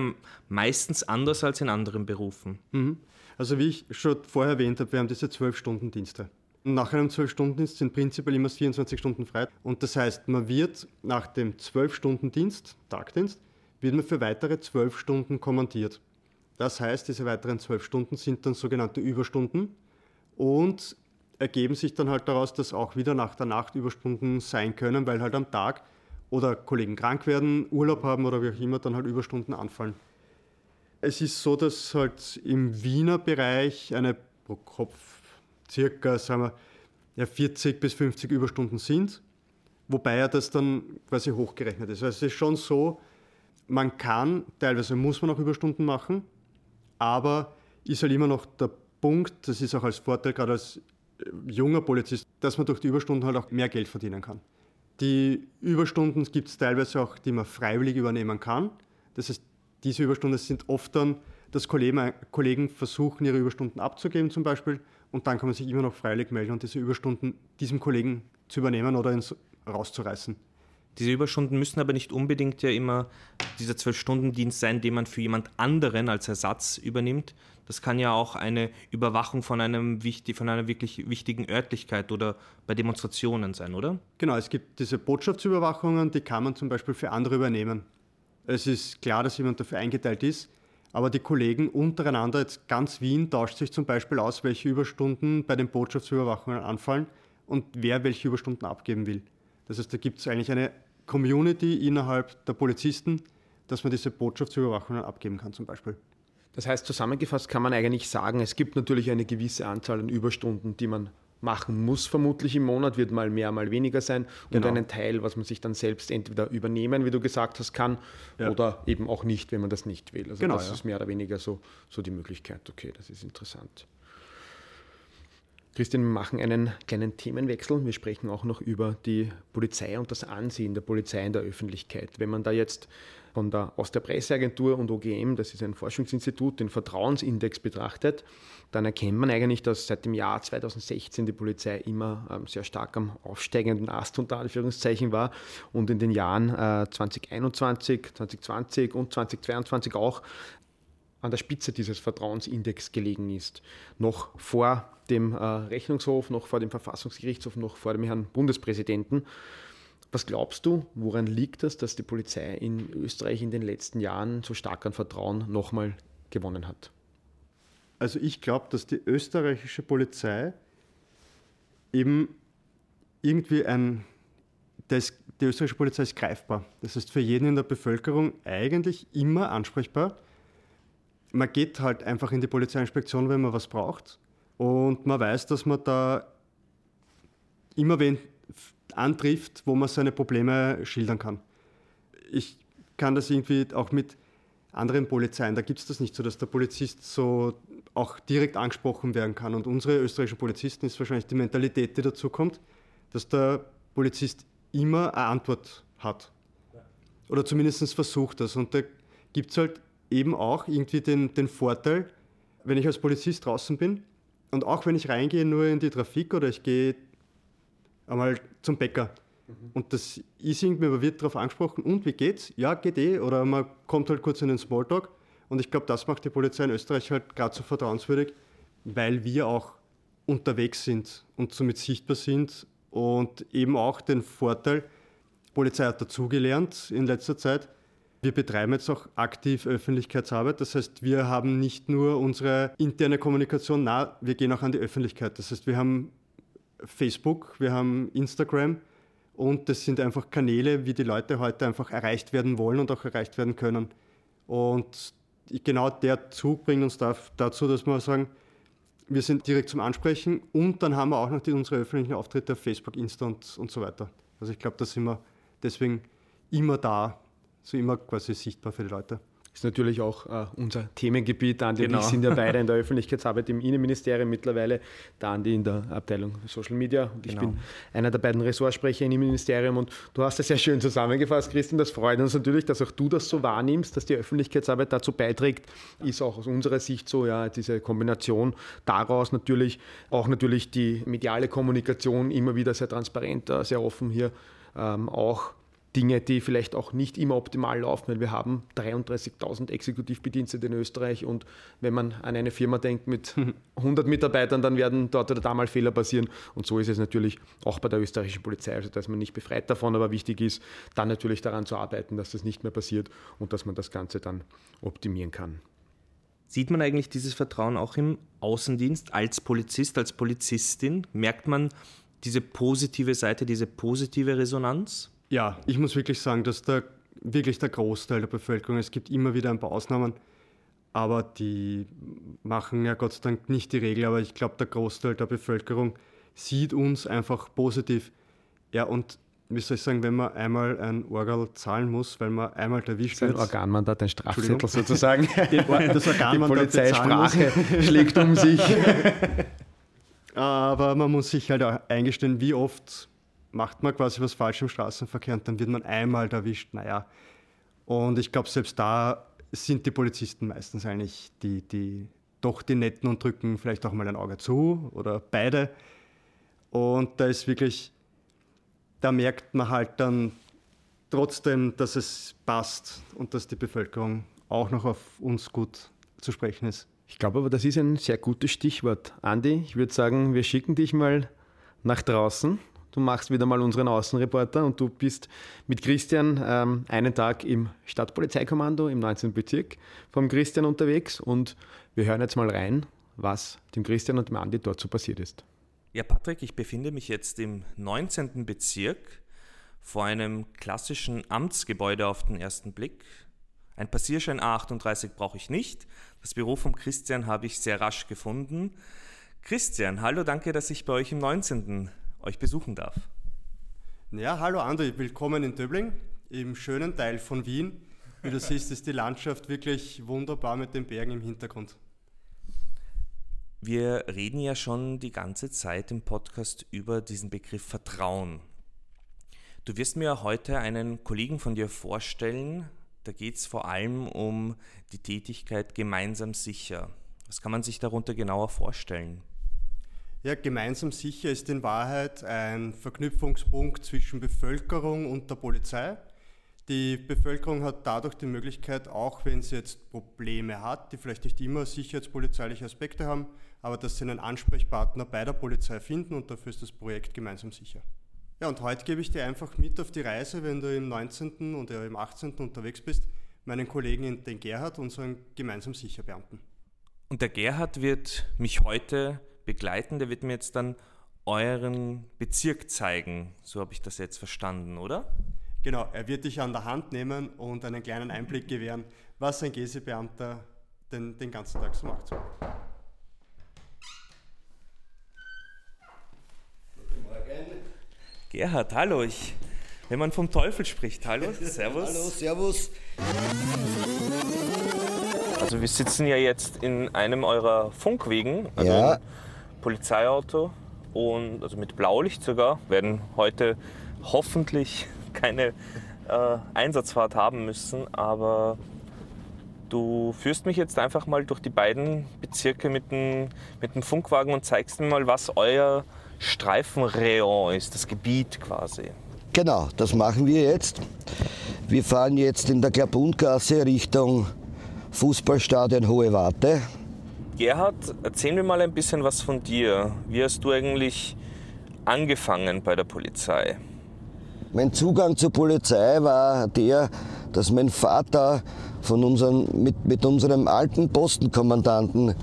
meistens anders als in anderen Berufen. Mhm. Also wie ich schon vorher erwähnt habe, wir haben diese zwölf Stunden Dienste. Nach einem zwölf Stunden Dienst sind prinzipiell immer 24 Stunden frei. Und das heißt, man wird nach dem zwölf Stunden Dienst, Tagdienst, wird man für weitere zwölf Stunden kommandiert. Das heißt, diese weiteren zwölf Stunden sind dann sogenannte Überstunden und ergeben sich dann halt daraus, dass auch wieder nach der Nacht Überstunden sein können, weil halt am Tag oder Kollegen krank werden, Urlaub haben oder wie auch immer, dann halt Überstunden anfallen. Es ist so, dass halt im Wiener Bereich eine pro Kopf circa sagen wir, ja, 40 bis 50 Überstunden sind, wobei ja das dann quasi hochgerechnet ist. Also es ist schon so, man kann, teilweise muss man auch Überstunden machen, aber ist halt immer noch der Punkt, das ist auch als Vorteil gerade als junger Polizist, dass man durch die Überstunden halt auch mehr Geld verdienen kann. Die Überstunden gibt es teilweise auch, die man freiwillig übernehmen kann. Das heißt, diese Überstunden sind oft dann, dass Kollegen versuchen, ihre Überstunden abzugeben zum Beispiel und dann kann man sich immer noch freiwillig melden und diese Überstunden diesem Kollegen zu übernehmen oder ins, rauszureißen. Diese Überstunden müssen aber nicht unbedingt ja immer dieser Zwölf-Stunden-Dienst sein, den man für jemand anderen als Ersatz übernimmt. Das kann ja auch eine Überwachung von, einem, von einer wirklich wichtigen Örtlichkeit oder bei Demonstrationen sein, oder? Genau, es gibt diese Botschaftsüberwachungen, die kann man zum Beispiel für andere übernehmen. Es ist klar, dass jemand dafür eingeteilt ist, aber die Kollegen untereinander, jetzt ganz Wien, tauscht sich zum Beispiel aus, welche Überstunden bei den Botschaftsüberwachungen anfallen und wer welche Überstunden abgeben will. Das heißt, da gibt es eigentlich eine Community innerhalb der Polizisten, dass man diese Botschaftsüberwachungen abgeben kann zum Beispiel. Das heißt, zusammengefasst kann man eigentlich sagen, es gibt natürlich eine gewisse Anzahl an Überstunden, die man machen muss, vermutlich im Monat, wird mal mehr, mal weniger sein. Und genau. einen Teil, was man sich dann selbst entweder übernehmen, wie du gesagt hast, kann, ja. oder eben auch nicht, wenn man das nicht will. Also genau, das ja. ist mehr oder weniger so, so die Möglichkeit. Okay, das ist interessant. Christian, wir machen einen kleinen Themenwechsel. Wir sprechen auch noch über die Polizei und das Ansehen der Polizei in der Öffentlichkeit. Wenn man da jetzt von der aus der Presseagentur und OGM, das ist ein Forschungsinstitut, den Vertrauensindex betrachtet, dann erkennt man eigentlich, dass seit dem Jahr 2016 die Polizei immer ähm, sehr stark am aufsteigenden Ast unter Anführungszeichen war und in den Jahren äh, 2021, 2020 und 2022 auch an der Spitze dieses Vertrauensindex gelegen ist. Noch vor dem äh, Rechnungshof, noch vor dem Verfassungsgerichtshof, noch vor dem Herrn Bundespräsidenten. Was glaubst du, woran liegt das, dass die Polizei in Österreich in den letzten Jahren so stark an Vertrauen nochmal gewonnen hat? Also ich glaube, dass die österreichische Polizei eben irgendwie ein, das, die österreichische Polizei ist greifbar. Das heißt für jeden in der Bevölkerung eigentlich immer ansprechbar man geht halt einfach in die Polizeiinspektion, wenn man was braucht. Und man weiß, dass man da immer wen antrifft, wo man seine Probleme schildern kann. Ich kann das irgendwie auch mit anderen Polizeien, da gibt es das nicht so, dass der Polizist so auch direkt angesprochen werden kann. Und unsere österreichischen Polizisten ist wahrscheinlich die Mentalität, die dazu kommt, dass der Polizist immer eine Antwort hat. Oder zumindest versucht das. Und da gibt es halt eben auch irgendwie den, den Vorteil, wenn ich als Polizist draußen bin und auch wenn ich reingehe nur in die Trafik oder ich gehe einmal zum Bäcker mhm. und das ist irgendwie, man wird darauf angesprochen, und wie geht's? Ja, geht eh. Oder man kommt halt kurz in den Smalltalk. Und ich glaube, das macht die Polizei in Österreich halt gerade so vertrauenswürdig, weil wir auch unterwegs sind und somit sichtbar sind und eben auch den Vorteil, die Polizei hat dazugelernt in letzter Zeit. Wir betreiben jetzt auch aktiv Öffentlichkeitsarbeit. Das heißt, wir haben nicht nur unsere interne Kommunikation, na, wir gehen auch an die Öffentlichkeit. Das heißt, wir haben Facebook, wir haben Instagram und das sind einfach Kanäle, wie die Leute heute einfach erreicht werden wollen und auch erreicht werden können. Und genau der Zug bringt uns dazu, dass wir sagen, wir sind direkt zum Ansprechen und dann haben wir auch noch die, unsere öffentlichen Auftritte auf Facebook, Insta und, und so weiter. Also ich glaube, da sind wir deswegen immer da, so immer quasi sichtbar für die Leute ist natürlich auch äh, unser Themengebiet. Andi genau. und ich sind ja beide in der Öffentlichkeitsarbeit im Innenministerium mittlerweile, der Andi in der Abteilung Social Media und genau. ich bin einer der beiden Ressortsprecher im Innenministerium und du hast das sehr schön zusammengefasst, Christian. Das freut uns natürlich, dass auch du das so wahrnimmst, dass die Öffentlichkeitsarbeit dazu beiträgt, ist auch aus unserer Sicht so, ja, diese Kombination daraus natürlich auch natürlich die mediale Kommunikation immer wieder sehr transparent, äh, sehr offen hier ähm, auch Dinge, die vielleicht auch nicht immer optimal laufen, weil wir haben 33.000 Exekutivbedienstete in Österreich und wenn man an eine Firma denkt mit 100 Mitarbeitern, dann werden dort oder da mal Fehler passieren und so ist es natürlich auch bei der österreichischen Polizei, also dass man nicht befreit davon, aber wichtig ist, dann natürlich daran zu arbeiten, dass das nicht mehr passiert und dass man das Ganze dann optimieren kann. Sieht man eigentlich dieses Vertrauen auch im Außendienst als Polizist, als Polizistin? Merkt man diese positive Seite, diese positive Resonanz? Ja, ich muss wirklich sagen, dass der, wirklich der Großteil der Bevölkerung, es gibt immer wieder ein paar Ausnahmen, aber die machen ja Gott sei Dank nicht die Regel, aber ich glaube, der Großteil der Bevölkerung sieht uns einfach positiv. Ja, und wie soll ich sagen, wenn man einmal ein Orgal zahlen muss, weil man einmal erwischt wird. Ein Organmandat, ein Strafzettel sozusagen. das Organmandat Die Polizeisprache schlägt um sich. Aber man muss sich halt auch eingestehen, wie oft macht man quasi was falsch im Straßenverkehr und dann wird man einmal erwischt. Naja, und ich glaube, selbst da sind die Polizisten meistens eigentlich die, die doch die Netten und drücken vielleicht auch mal ein Auge zu oder beide. Und da ist wirklich, da merkt man halt dann trotzdem, dass es passt und dass die Bevölkerung auch noch auf uns gut zu sprechen ist. Ich glaube aber, das ist ein sehr gutes Stichwort. Andi, ich würde sagen, wir schicken dich mal nach draußen Du machst wieder mal unseren Außenreporter und du bist mit Christian ähm, einen Tag im Stadtpolizeikommando im 19. Bezirk vom Christian unterwegs und wir hören jetzt mal rein, was dem Christian und dem Andi dort so passiert ist. Ja, Patrick, ich befinde mich jetzt im 19. Bezirk vor einem klassischen Amtsgebäude auf den ersten Blick. Ein Passierschein A38 brauche ich nicht. Das Büro vom Christian habe ich sehr rasch gefunden. Christian, hallo, danke, dass ich bei euch im 19 euch besuchen darf. Ja, hallo André, willkommen in Döbling, im schönen Teil von Wien. Wie du siehst, ist die Landschaft wirklich wunderbar mit den Bergen im Hintergrund. Wir reden ja schon die ganze Zeit im Podcast über diesen Begriff Vertrauen. Du wirst mir heute einen Kollegen von dir vorstellen. Da geht es vor allem um die Tätigkeit gemeinsam sicher. Was kann man sich darunter genauer vorstellen? Ja, gemeinsam sicher ist in Wahrheit ein Verknüpfungspunkt zwischen Bevölkerung und der Polizei. Die Bevölkerung hat dadurch die Möglichkeit, auch wenn sie jetzt Probleme hat, die vielleicht nicht immer sicherheitspolizeiliche Aspekte haben, aber dass sie einen Ansprechpartner bei der Polizei finden und dafür ist das Projekt gemeinsam sicher. Ja, und heute gebe ich dir einfach mit auf die Reise, wenn du im 19. und im 18. unterwegs bist, meinen Kollegen, den Gerhard, unseren gemeinsam sicher Beamten. Und der Gerhard wird mich heute begleiten, der wird mir jetzt dann euren Bezirk zeigen. So habe ich das jetzt verstanden, oder? Genau, er wird dich an der Hand nehmen und einen kleinen Einblick gewähren, was ein Gesebeamter den, den ganzen Tag so macht. Guten Morgen. Gerhard, hallo. Ich, wenn man vom Teufel spricht, hallo, servus. hallo, servus. Also wir sitzen ja jetzt in einem eurer Funkwegen. Also ja. Polizeiauto und also mit Blaulicht sogar, werden heute hoffentlich keine äh, Einsatzfahrt haben müssen, aber du führst mich jetzt einfach mal durch die beiden Bezirke mit dem, mit dem Funkwagen und zeigst mir mal, was euer Streifenrayon ist, das Gebiet quasi. Genau, das machen wir jetzt. Wir fahren jetzt in der Klabundgasse Richtung Fußballstadion Hohe Warte. Gerhard, erzähl mir mal ein bisschen was von dir. Wie hast du eigentlich angefangen bei der Polizei? Mein Zugang zur Polizei war der, dass mein Vater von unseren, mit, mit unserem alten Postenkommandanten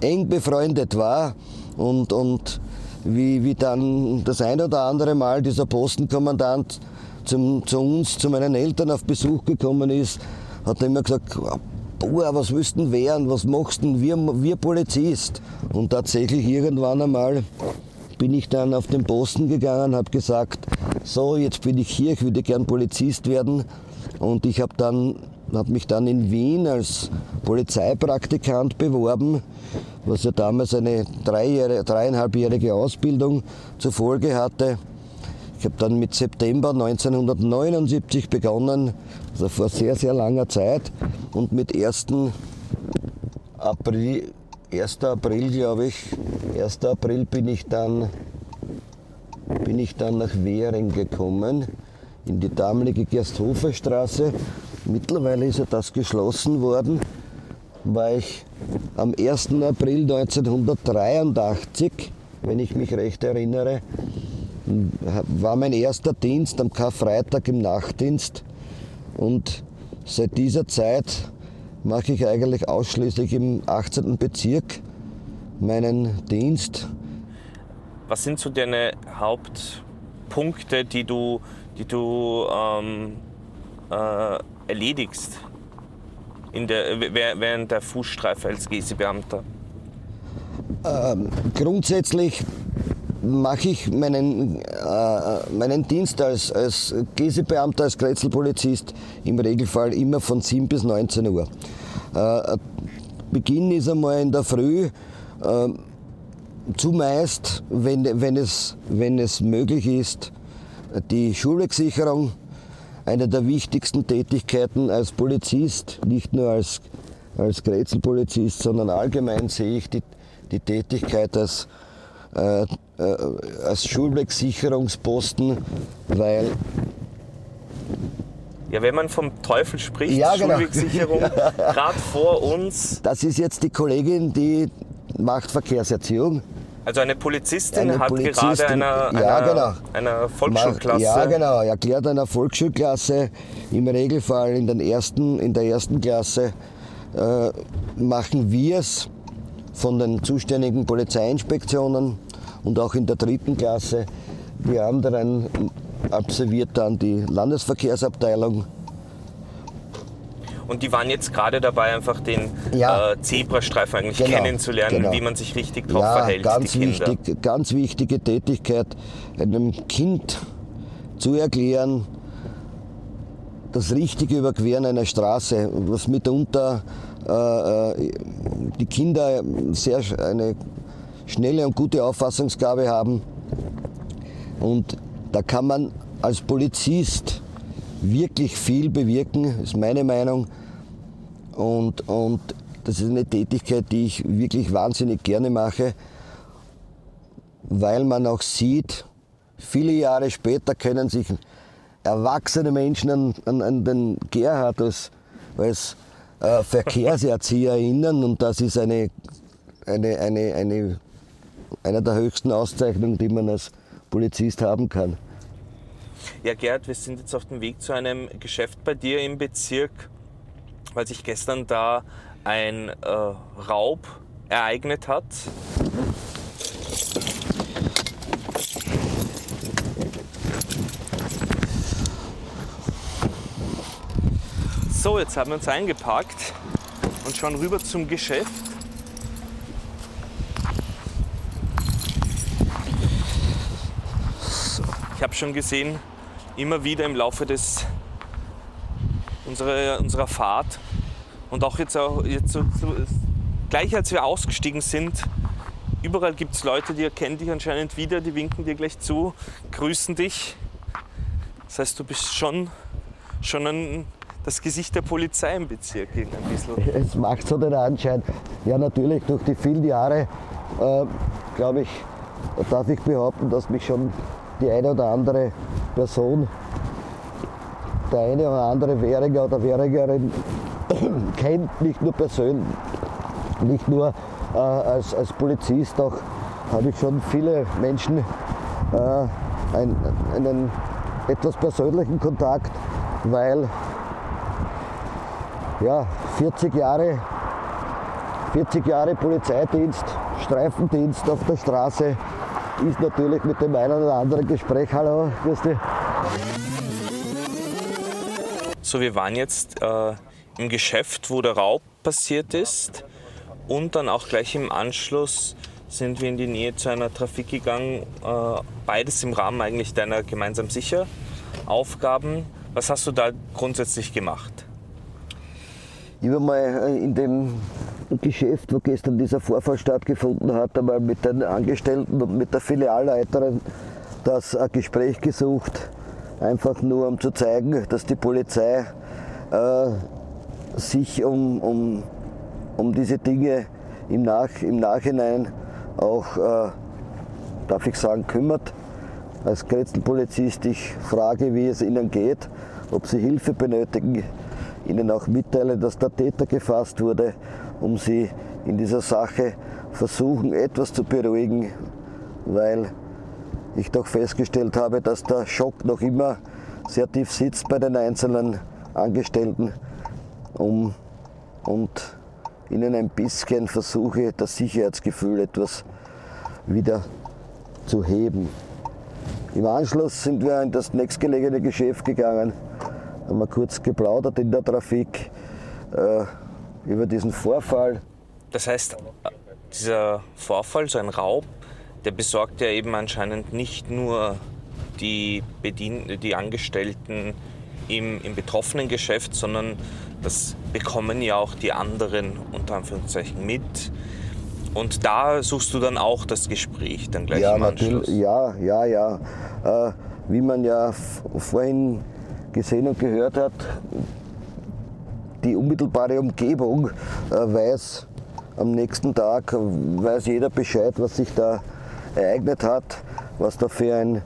eng befreundet war und, und wie, wie dann das ein oder andere Mal dieser Postenkommandant zum, zu uns, zu meinen Eltern auf Besuch gekommen ist, hat er immer gesagt, boah, was willst du werden, was machst du wir, wir Polizist. Und tatsächlich irgendwann einmal bin ich dann auf den Posten gegangen, habe gesagt, so, jetzt bin ich hier, ich würde gern Polizist werden. Und ich habe dann habe mich dann in Wien als Polizeipraktikant beworben, was ja damals eine dreieinhalbjährige Ausbildung zur Folge hatte. Ich habe dann mit September 1979 begonnen, also vor sehr, sehr langer Zeit. Und mit 1. April, 1. April glaube ich, 1. April bin ich dann, bin ich dann nach Währing gekommen, in die damalige Gersthofer Straße. Mittlerweile ist ja das geschlossen worden, weil ich am 1. April 1983, wenn ich mich recht erinnere, war mein erster Dienst am Karfreitag im Nachtdienst und seit dieser Zeit mache ich eigentlich ausschließlich im 18. Bezirk meinen Dienst. Was sind so deine Hauptpunkte, die du, die du ähm, äh, erledigst in der, während der Fußstreife als Gesi-Beamter? Ähm, grundsätzlich mache ich meinen, äh, meinen Dienst als, als Gesebeamter, als Kretzelpolizist im Regelfall immer von 7 bis 19 Uhr. Äh, Beginn ist einmal in der Früh, äh, zumeist, wenn, wenn, es, wenn es möglich ist, die Schulwegsicherung, eine der wichtigsten Tätigkeiten als Polizist, nicht nur als, als Kretzelpolizist, sondern allgemein sehe ich die, die Tätigkeit als äh, äh, als Schulwegsicherungsposten, weil ja, wenn man vom Teufel spricht, ja, genau. Schulwegsicherung, gerade vor uns. Das ist jetzt die Kollegin, die macht Verkehrserziehung. Also eine Polizistin eine hat Polizistin, gerade einer, ja, einer, genau. einer Volksschulklasse. Ja, genau, erklärt einer Volksschulklasse, im Regelfall in, den ersten, in der ersten Klasse, äh, machen wir es von den zuständigen Polizeiinspektionen und auch in der dritten Klasse. Haben dann absolviert dann die Landesverkehrsabteilung. Und die waren jetzt gerade dabei, einfach den ja, äh, Zebrastreifen eigentlich genau, kennenzulernen, genau. wie man sich richtig drauf ja, verhält. Ganz, wichtig, ganz wichtige Tätigkeit, einem Kind zu erklären, das richtige Überqueren einer Straße, was mitunter die Kinder sehr eine schnelle und gute Auffassungsgabe haben. Und da kann man als Polizist wirklich viel bewirken, ist meine Meinung. Und, und das ist eine Tätigkeit, die ich wirklich wahnsinnig gerne mache, weil man auch sieht, viele Jahre später können sich erwachsene Menschen an, an, an den Gerhard als, als äh, Verkehrserzieher erinnern und das ist eine, eine, eine, eine, eine der höchsten Auszeichnungen, die man als Polizist haben kann. Ja, Gerd, wir sind jetzt auf dem Weg zu einem Geschäft bei dir im Bezirk, weil sich gestern da ein äh, Raub ereignet hat. So, jetzt haben wir uns eingepackt und schauen rüber zum Geschäft. Ich habe schon gesehen, immer wieder im Laufe des, unserer, unserer Fahrt und auch jetzt, auch, jetzt so, so, gleich als wir ausgestiegen sind, überall gibt es Leute, die erkennen dich anscheinend wieder, die winken dir gleich zu, grüßen dich. Das heißt, du bist schon, schon ein, das Gesicht der Polizei im Bezirk ein bisschen. Es macht so den Anschein. Ja, natürlich, durch die vielen Jahre, äh, glaube ich, darf ich behaupten, dass mich schon die eine oder andere Person, der eine oder andere Währiger oder Währigerin kennt, nicht nur persönlich, nicht nur äh, als, als Polizist, auch habe ich schon viele Menschen äh, ein, einen etwas persönlichen Kontakt, weil ja, 40 Jahre, 40 Jahre Polizeidienst, Streifendienst auf der Straße ist natürlich mit dem einen oder anderen Gespräch. Hallo, grüß dich. So, wir waren jetzt äh, im Geschäft, wo der Raub passiert ist und dann auch gleich im Anschluss sind wir in die Nähe zu einer Trafik gegangen. Äh, beides im Rahmen eigentlich deiner gemeinsam sicher Aufgaben. Was hast du da grundsätzlich gemacht? Ich habe mal äh, in dem Geschäft, wo gestern dieser Vorfall stattgefunden hat, einmal mit den Angestellten und mit der Filialleiterin das ein Gespräch gesucht, einfach nur um zu zeigen, dass die Polizei äh, sich um, um, um diese Dinge im, Nach, im Nachhinein auch, äh, darf ich sagen, kümmert. Als Grätzl-Polizist, ich frage, wie es ihnen geht, ob sie Hilfe benötigen, ihnen auch mitteilen, dass der Täter gefasst wurde, um sie in dieser Sache versuchen, etwas zu beruhigen, weil ich doch festgestellt habe, dass der Schock noch immer sehr tief sitzt bei den einzelnen Angestellten um, und ihnen ein bisschen versuche, das Sicherheitsgefühl etwas wieder zu heben. Im Anschluss sind wir in das nächstgelegene Geschäft gegangen, haben wir kurz geplaudert in der Trafik äh, über diesen Vorfall. Das heißt, dieser Vorfall, so ein Raub, der besorgt ja eben anscheinend nicht nur die, Bedien die Angestellten im, im betroffenen Geschäft, sondern das bekommen ja auch die anderen unter Anführungszeichen mit. Und da suchst du dann auch das Gespräch dann gleich ja, im Anschluss. Ja, ja, ja. Äh, wie man ja vorhin gesehen und gehört hat, die unmittelbare Umgebung äh, weiß am nächsten Tag, weiß jeder Bescheid, was sich da ereignet hat, was da für, ein,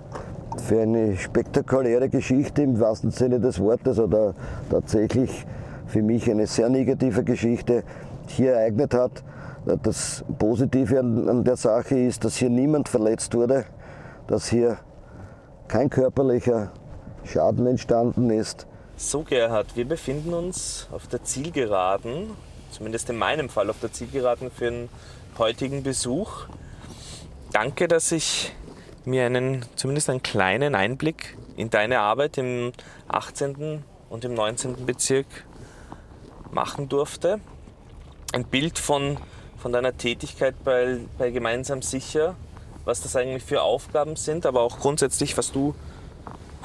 für eine spektakuläre Geschichte im wahrsten Sinne des Wortes oder tatsächlich für mich eine sehr negative Geschichte hier ereignet hat. Das Positive an der Sache ist, dass hier niemand verletzt wurde, dass hier kein körperlicher Schaden entstanden ist. So Gerhard, wir befinden uns auf der Zielgeraden, zumindest in meinem Fall auf der Zielgeraden für den heutigen Besuch. Danke, dass ich mir einen, zumindest einen kleinen Einblick in deine Arbeit im 18. und im 19. Bezirk machen durfte. Ein Bild von, von deiner Tätigkeit bei, bei Gemeinsam Sicher, was das eigentlich für Aufgaben sind, aber auch grundsätzlich, was du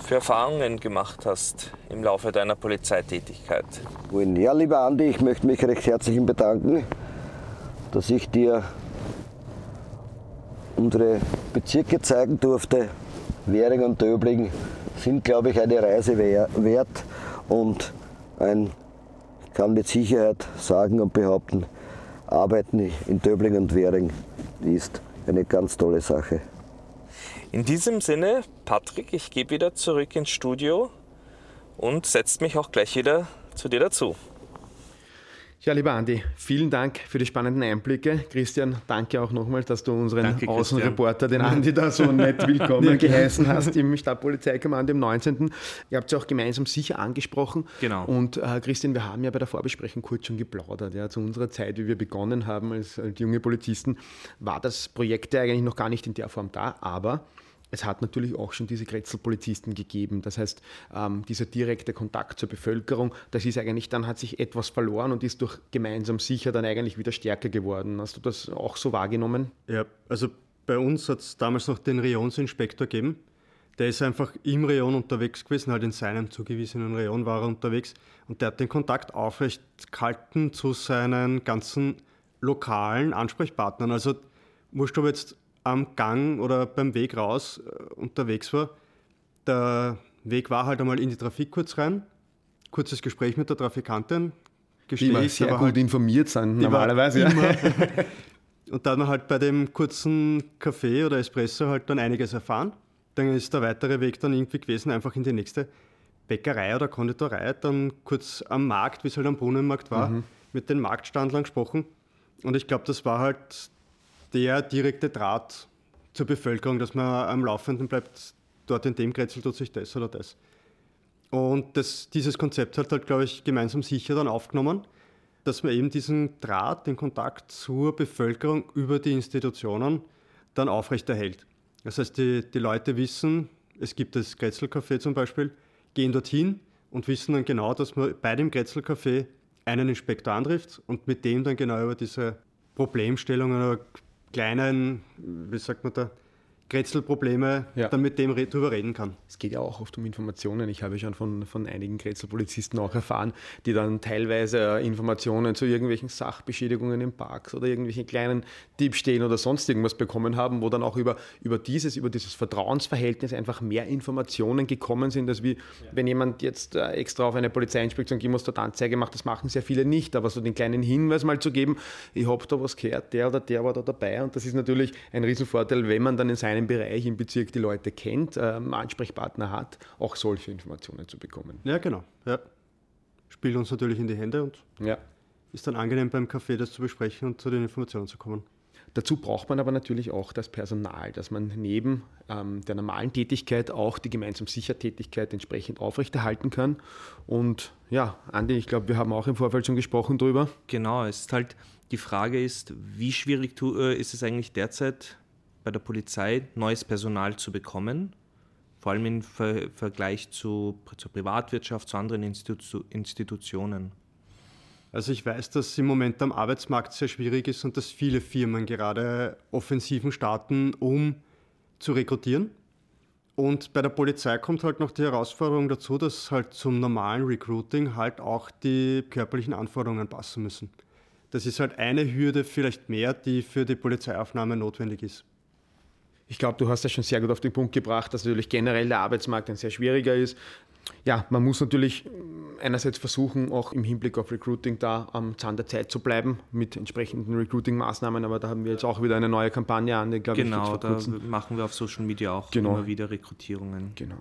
für Erfahrungen gemacht hast im Laufe deiner Polizeitätigkeit. Ja, lieber Andi, ich möchte mich recht herzlich bedanken, dass ich dir unsere Bezirke zeigen durfte. Währing und Döbling sind, glaube ich, eine Reise wert und ein, ich kann mit Sicherheit sagen und behaupten, Arbeiten in Döbling und Währing ist eine ganz tolle Sache. In diesem Sinne, Patrick, ich gehe wieder zurück ins Studio und setze mich auch gleich wieder zu dir dazu. Ja, lieber Andi, vielen Dank für die spannenden Einblicke. Christian, danke auch nochmal, dass du unseren danke, Außenreporter, den Andi, da so nett willkommen geheißen hast im Stadtpolizeikommando im 19. Ihr habt es auch gemeinsam sicher angesprochen. Genau. Und äh, Christian, wir haben ja bei der Vorbesprechung kurz schon geplaudert. Ja, zu unserer Zeit, wie wir begonnen haben als, als junge Polizisten, war das Projekt ja eigentlich noch gar nicht in der Form da, aber es hat natürlich auch schon diese Kretzelpolizisten gegeben. Das heißt, ähm, dieser direkte Kontakt zur Bevölkerung, das ist eigentlich, dann hat sich etwas verloren und ist durch gemeinsam sicher dann eigentlich wieder stärker geworden. Hast du das auch so wahrgenommen? Ja, also bei uns hat es damals noch den Rayonsinspektor gegeben. Der ist einfach im Rayon unterwegs gewesen, halt in seinem zugewiesenen Rayon war er unterwegs und der hat den Kontakt aufrecht gehalten zu seinen ganzen lokalen Ansprechpartnern. Also wurscht, ob jetzt am Gang oder beim Weg raus äh, unterwegs war, der Weg war halt einmal in die Trafik kurz rein, kurzes Gespräch mit der Trafikantin, die immer sehr gut halt, informiert sind, normalerweise. Ja. Und da hat man halt bei dem kurzen Kaffee oder Espresso halt dann einiges erfahren. Dann ist der weitere Weg dann irgendwie gewesen, einfach in die nächste Bäckerei oder Konditorei, dann kurz am Markt, wie es halt am Brunnenmarkt war, mhm. mit den Marktstandlern gesprochen. Und ich glaube, das war halt der direkte Draht zur Bevölkerung, dass man am Laufenden bleibt, dort in dem Grätzl tut sich das oder das. Und das, dieses Konzept hat halt, glaube ich, gemeinsam sicher dann aufgenommen, dass man eben diesen Draht, den Kontakt zur Bevölkerung über die Institutionen dann aufrechterhält. Das heißt, die, die Leute wissen, es gibt das Grätzl-Café zum Beispiel, gehen dorthin und wissen dann genau, dass man bei dem Grätzl-Café einen Inspektor antrifft und mit dem dann genau über diese Problemstellungen oder kleinen, wie sagt man da, Grätzelprobleme ja. dann mit dem drüber reden kann. Es geht ja auch oft um Informationen. Ich habe schon von, von einigen Grätzelpolizisten auch erfahren, die dann teilweise äh, Informationen zu irgendwelchen Sachbeschädigungen in Parks oder irgendwelchen kleinen Diebstählen oder sonst irgendwas bekommen haben, wo dann auch über, über, dieses, über dieses Vertrauensverhältnis einfach mehr Informationen gekommen sind, als wie ja. wenn jemand jetzt äh, extra auf eine Polizeiinspektion gehen muss, dort Anzeige macht. Das machen sehr viele nicht, aber so den kleinen Hinweis mal zu geben, ich habe da was gehört, der oder der war da dabei und das ist natürlich ein Riesenvorteil, wenn man dann in seinem seinem Bereich im Bezirk die Leute kennt, ähm, Ansprechpartner hat, auch solche Informationen zu bekommen. Ja, genau. Ja. Spielt uns natürlich in die Hände und ja. ist dann angenehm beim Café das zu besprechen und zu den Informationen zu kommen. Dazu braucht man aber natürlich auch das Personal, dass man neben ähm, der normalen Tätigkeit auch die gemeinsam Sichertätigkeit entsprechend aufrechterhalten kann. Und ja, Andi, ich glaube, wir haben auch im Vorfeld schon gesprochen darüber. Genau, es ist halt die Frage ist, wie schwierig äh, ist es eigentlich derzeit bei der Polizei neues Personal zu bekommen, vor allem im Ver Vergleich zu, zur Privatwirtschaft, zu anderen Institu Institutionen? Also ich weiß, dass im Moment am Arbeitsmarkt sehr schwierig ist und dass viele Firmen gerade Offensiven starten, um zu rekrutieren. Und bei der Polizei kommt halt noch die Herausforderung dazu, dass halt zum normalen Recruiting halt auch die körperlichen Anforderungen passen müssen. Das ist halt eine Hürde vielleicht mehr, die für die Polizeiaufnahme notwendig ist. Ich glaube, du hast das schon sehr gut auf den Punkt gebracht, dass natürlich generell der Arbeitsmarkt ein sehr schwieriger ist. Ja, man muss natürlich einerseits versuchen, auch im Hinblick auf Recruiting da am Zahn der Zeit zu bleiben mit entsprechenden Recruiting-Maßnahmen, aber da haben wir jetzt auch wieder eine neue Kampagne an, die, glaube genau, ich, da machen wir auf Social Media auch genau. immer wieder Rekrutierungen. Genau.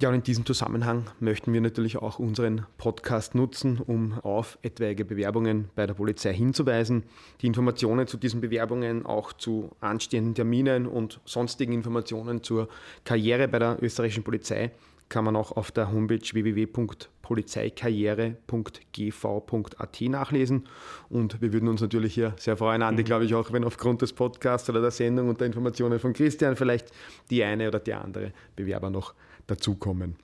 Ja, und in diesem Zusammenhang möchten wir natürlich auch unseren Podcast nutzen, um auf etwaige Bewerbungen bei der Polizei hinzuweisen. Die Informationen zu diesen Bewerbungen, auch zu anstehenden Terminen und sonstigen Informationen zur Karriere bei der österreichischen Polizei kann man auch auf der Homepage www.polizeikarriere.gv.at nachlesen. Und wir würden uns natürlich hier sehr freuen, Andi, mhm. glaube ich, auch wenn aufgrund des Podcasts oder der Sendung und der Informationen von Christian vielleicht die eine oder der andere Bewerber noch dazukommen.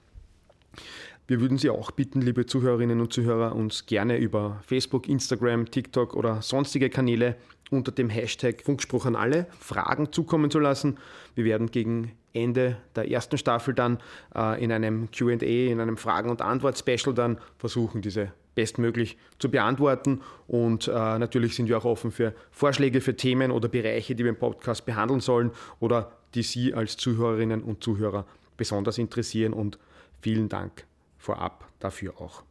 Wir würden Sie auch bitten, liebe Zuhörerinnen und Zuhörer, uns gerne über Facebook, Instagram, TikTok oder sonstige Kanäle unter dem Hashtag Funkspruch an alle Fragen zukommen zu lassen. Wir werden gegen Ende der ersten Staffel dann äh, in einem QA, in einem Fragen- und Antwort-Special dann versuchen, diese bestmöglich zu beantworten. Und äh, natürlich sind wir auch offen für Vorschläge für Themen oder Bereiche, die wir im Podcast behandeln sollen oder die Sie als Zuhörerinnen und Zuhörer besonders interessieren und vielen Dank vorab dafür auch.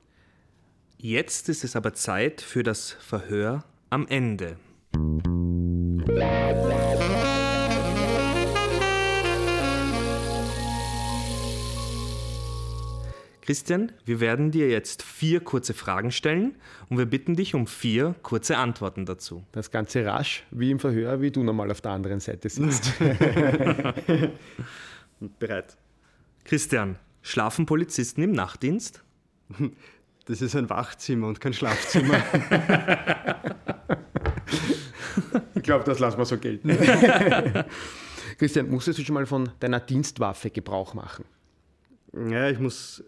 Jetzt ist es aber Zeit für das Verhör am Ende. Christian, wir werden dir jetzt vier kurze Fragen stellen und wir bitten dich um vier kurze Antworten dazu. Das Ganze rasch, wie im Verhör, wie du normal auf der anderen Seite sitzt. Bereit. Christian, schlafen Polizisten im Nachtdienst? Das ist ein Wachzimmer und kein Schlafzimmer. ich glaube, das lassen wir so gelten. Christian, musstest du schon mal von deiner Dienstwaffe Gebrauch machen? Ja, ich muss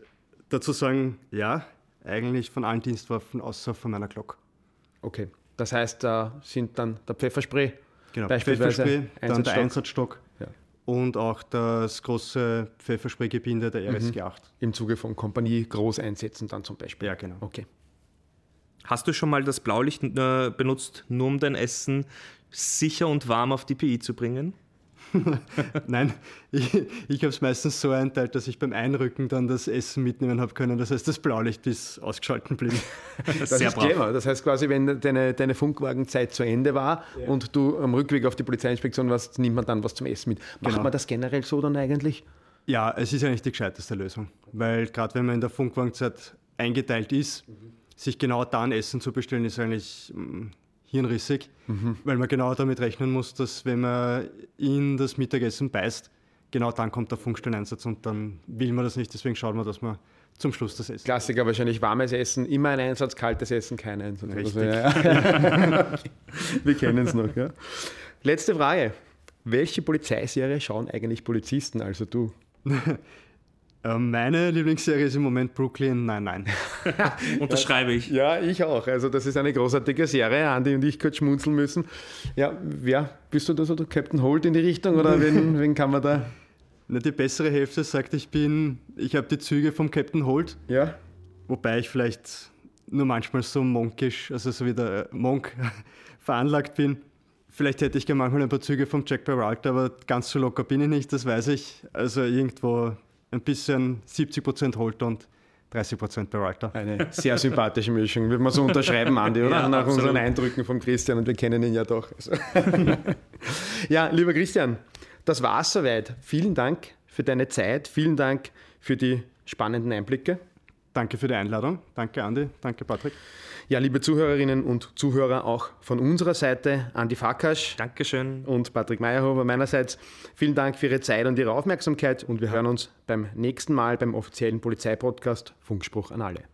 dazu sagen, ja, eigentlich von allen Dienstwaffen außer von meiner Glock. Okay, das heißt, da sind dann der Pfefferspray, genau, beispielsweise Pfefferspray, dann der Einsatzstock und auch das große Pfefferspray-Gebinde der RSG mhm. 8. Im Zuge von Kompanie Großeinsätzen dann zum Beispiel. Ja, genau. Okay. Hast du schon mal das Blaulicht äh, benutzt, nur um dein Essen sicher und warm auf die PI zu bringen? Nein, ich, ich habe es meistens so einteilt, dass ich beim Einrücken dann das Essen mitnehmen habe können. Das heißt, das Blaulicht ist ausgeschalten blieb. Das Sehr ist clever. Das heißt quasi, wenn deine, deine Funkwagenzeit zu Ende war ja. und du am Rückweg auf die Polizeiinspektion warst, nimmt man dann was zum Essen mit. Macht genau. man das generell so dann eigentlich? Ja, es ist eigentlich die gescheiteste Lösung. Weil gerade wenn man in der Funkwagenzeit eingeteilt ist, mhm. sich genau dann Essen zu bestellen, ist eigentlich mm, hirnrissig, mhm. weil man genau damit rechnen muss, dass wenn man in das Mittagessen beißt, genau dann kommt der Funkstelleinsatz und dann will man das nicht. Deswegen schaut man, dass man zum Schluss das Essen. Klassiker wahrscheinlich warmes Essen, immer ein Einsatz, kaltes Essen, kein Einsatz. Richtig. Also, ja. Wir kennen es noch. Ja. Letzte Frage. Welche Polizeiserie schauen eigentlich Polizisten, also du? Ähm, meine Lieblingsserie ist im Moment Brooklyn Nein, nein. Unterschreibe ich. Ja, ich auch. Also das ist eine großartige Serie. Andi und ich kurz schmunzeln müssen. Ja, wer bist du da so der Captain Holt in die Richtung oder wen, wen kann man da? Na, die bessere Hälfte sagt, ich bin, ich habe die Züge vom Captain Holt. Ja. Wobei ich vielleicht nur manchmal so monkisch, also so wie der Monk veranlagt bin. Vielleicht hätte ich gerne manchmal ein paar Züge vom Jack Peralta, aber ganz so locker bin ich nicht, das weiß ich. Also irgendwo ein bisschen 70 Prozent Holt und 30 Prozent Peralta. Eine sehr sympathische Mischung, würde man so unterschreiben, Andi, oder? Ja, Nach absolut. unseren Eindrücken von Christian und wir kennen ihn ja doch. Also. ja, lieber Christian, das war es soweit. Vielen Dank für deine Zeit, vielen Dank für die spannenden Einblicke. Danke für die Einladung. Danke, Andi. Danke, Patrick. Ja, liebe Zuhörerinnen und Zuhörer, auch von unserer Seite Andi Fakasch. Dankeschön. Und Patrick Meyerhofer meinerseits. Vielen Dank für Ihre Zeit und Ihre Aufmerksamkeit und wir hören uns beim nächsten Mal beim offiziellen Polizeipodcast Funkspruch an alle.